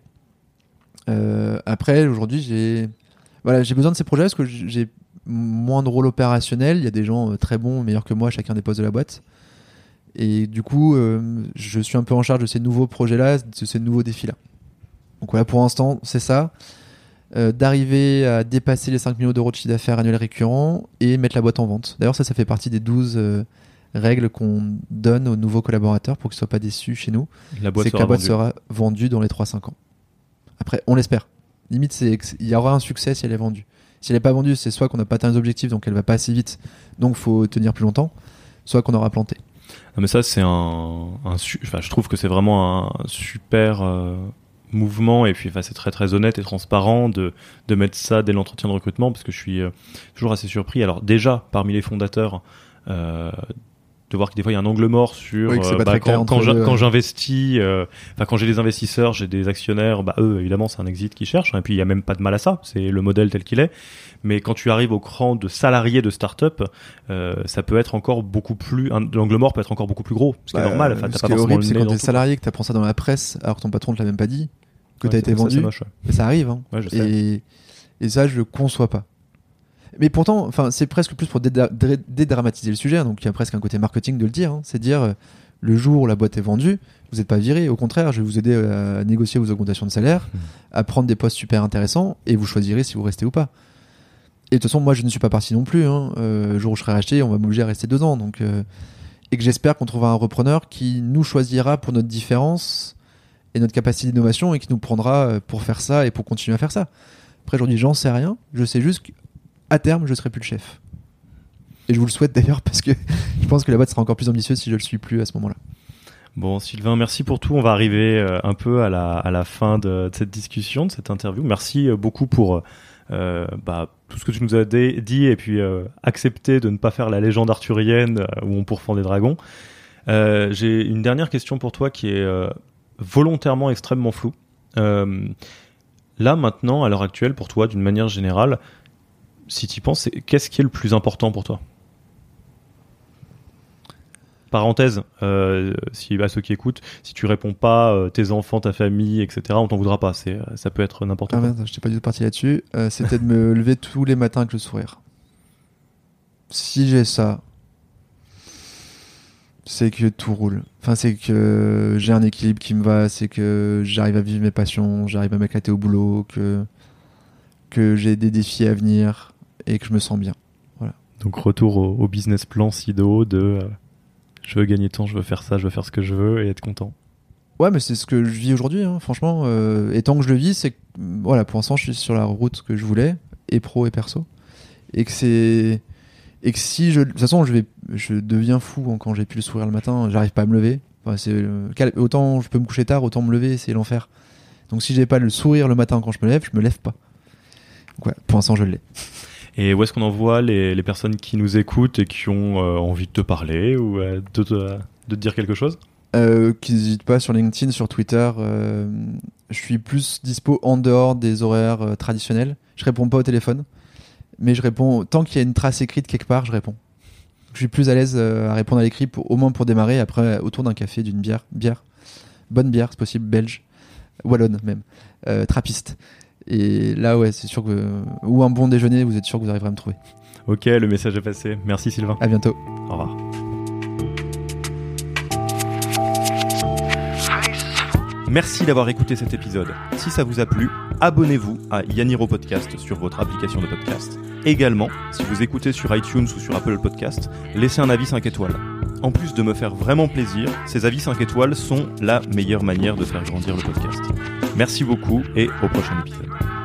Après, aujourd'hui, j'ai voilà, besoin de ces projets parce que j'ai moins de rôle opérationnel. Il y a des gens très bons, meilleurs que moi, chacun des postes de la boîte. Et du coup, euh, je suis un peu en charge de ces nouveaux projets-là, de ces nouveaux défis-là. Donc voilà, pour l'instant, c'est ça. Euh, d'arriver à dépasser les 5 millions d'euros de chiffre d'affaires annuel récurrent et mettre la boîte en vente. D'ailleurs, ça, ça fait partie des 12 euh, règles qu'on donne aux nouveaux collaborateurs pour qu'ils ne soient pas déçus chez nous. La boîte C'est que sera la boîte vendue. sera vendue dans les 3-5 ans. Après, on l'espère. Limite, c'est il y aura un succès si elle est vendue. Si elle n'est pas vendue, c'est soit qu'on n'a pas atteint les objectifs, donc elle va pas assez vite, donc faut tenir plus longtemps, soit qu'on aura planté. Non, mais ça, c'est un, je trouve que c'est vraiment un super euh, mouvement et puis c'est très très honnête et transparent de, de mettre ça dès l'entretien de recrutement parce que je suis euh, toujours assez surpris. Alors déjà, parmi les fondateurs, euh, de voir que des fois il y a un angle mort sur Oui, euh, bah, quand, quand j'investis, euh, enfin quand j'ai des investisseurs, j'ai des actionnaires, bah eux évidemment c'est un exit qu'ils cherchent hein, et puis il y a même pas de mal à ça, c'est le modèle tel qu'il est. Mais quand tu arrives au cran de salarié de start-up, euh, ça peut être encore beaucoup plus, un- l'angle mort peut être encore beaucoup plus gros, ce qui est Bah, normal. Enfin, ce pas qui est forcément horrible, le c'est quand t'es salarié, que t'apprends ça dans la presse, alors que ton patron te l'a même pas dit, que Ouais, t'as été ça, c'est vendu. moche, ouais. Et ça arrive, hein. Ouais, je sais. Et, et ça, je le conçois pas. Mais pourtant, enfin, c'est presque plus pour dé- dédramatiser le sujet. hein. donc, il y a presque un côté marketing de le dire. hein. c'est dire euh, le jour où la boîte est vendue, vous n'êtes pas viré. Au contraire, je vais vous aider à négocier vos augmentations de salaire, Hmm. à prendre des postes super intéressants, et vous choisirez si vous restez ou pas. Et de toute façon, moi, je ne suis pas parti non plus. Hein. Euh, le jour où je serai racheté, on va m'obliger à rester deux ans. Donc, euh, et que j'espère qu'on trouvera un repreneur qui nous choisira pour notre différence et notre capacité d'innovation et qui nous prendra euh, pour faire ça et pour continuer à faire ça. Après, aujourd'hui, j'en sais rien. Je sais juste qu'à terme, je serai plus le chef. Et je vous le souhaite d'ailleurs (laughs) parce que je pense que la boîte sera encore plus ambitieuse si je le suis plus à ce moment-là. Bon, Sylvain, merci pour tout. On va arriver euh, un peu à la, à la fin de, cette discussion, de cette interview. Merci euh, beaucoup pour euh, bah, tout ce que tu nous as dit et puis accepter de ne pas faire la légende arthurienne où on pourfend des dragons. J'ai une dernière question pour toi qui est volontairement extrêmement floue. Là, maintenant, à l'heure actuelle, pour toi, d'une manière générale, si tu y penses, qu'est-ce qui est le plus important pour toi? Parenthèse, euh, si à ceux qui écoutent, si tu réponds pas, euh, tes enfants, ta famille, etc., on t'en voudra pas. C'est, euh, ça peut être n'importe Ah quoi. merde, j'étais pas du tout parti là-dessus. Euh, C'était de me (laughs) lever tous les matins avec le sourire. Si j'ai ça, c'est que tout roule. Enfin, c'est que j'ai un équilibre qui me va, c'est que j'arrive à vivre mes passions, j'arrive à m'éclater au boulot, que, que j'ai des défis à venir et que je me sens bien. Donc retour au, au business plan SIDO de euh, je veux gagner temps, je veux faire ça, je veux faire ce que je veux et être content. Ouais, mais c'est ce que je vis aujourd'hui, hein, franchement. euh, et tant que je le vis, c'est que, voilà, pour l'instant, je suis sur la route que je voulais, et pro et perso. Et que c'est. Et que si je. De toute façon, je, vais, je deviens fou quand j'ai plus le sourire le matin, j'arrive pas à me lever. Enfin, euh, autant je peux me coucher tard, autant me lever, c'est l'enfer. Donc si j'ai pas le sourire le matin quand je me lève, je me lève pas. Donc ouais, pour l'instant, je l'ai. Et où est-ce qu'on envoie les, les personnes qui nous écoutent et qui ont euh, envie de te parler ou euh, de, te, dire quelque chose? Euh, qu'ils n'hésitent pas sur LinkedIn, sur Twitter. euh, je suis plus dispo en dehors des horaires traditionnels. Je réponds pas au téléphone, mais je réponds tant qu'il y a une trace écrite quelque part, je réponds. Je suis plus à l'aise à répondre à l'écrit, au moins pour démarrer. Après, autour d'un café, d'une bière, bière, bonne bière, c'est possible, belge, wallonne même, trappiste. Et là, ouais, c'est sûr que ou un bon déjeuner, vous êtes sûr que vous arriverez à me trouver. Ok, le message est passé. Merci Sylvain. À bientôt. Au revoir. Merci d'avoir écouté cet épisode. Si ça vous a plu, abonnez-vous à Yaniro Podcast sur votre application de podcast. Également, si vous écoutez sur iTunes ou sur Apple Podcast, laissez un avis 5 étoiles. En plus de me faire vraiment plaisir, ces avis 5 étoiles sont la meilleure manière de faire grandir le podcast. Merci beaucoup et au prochain épisode.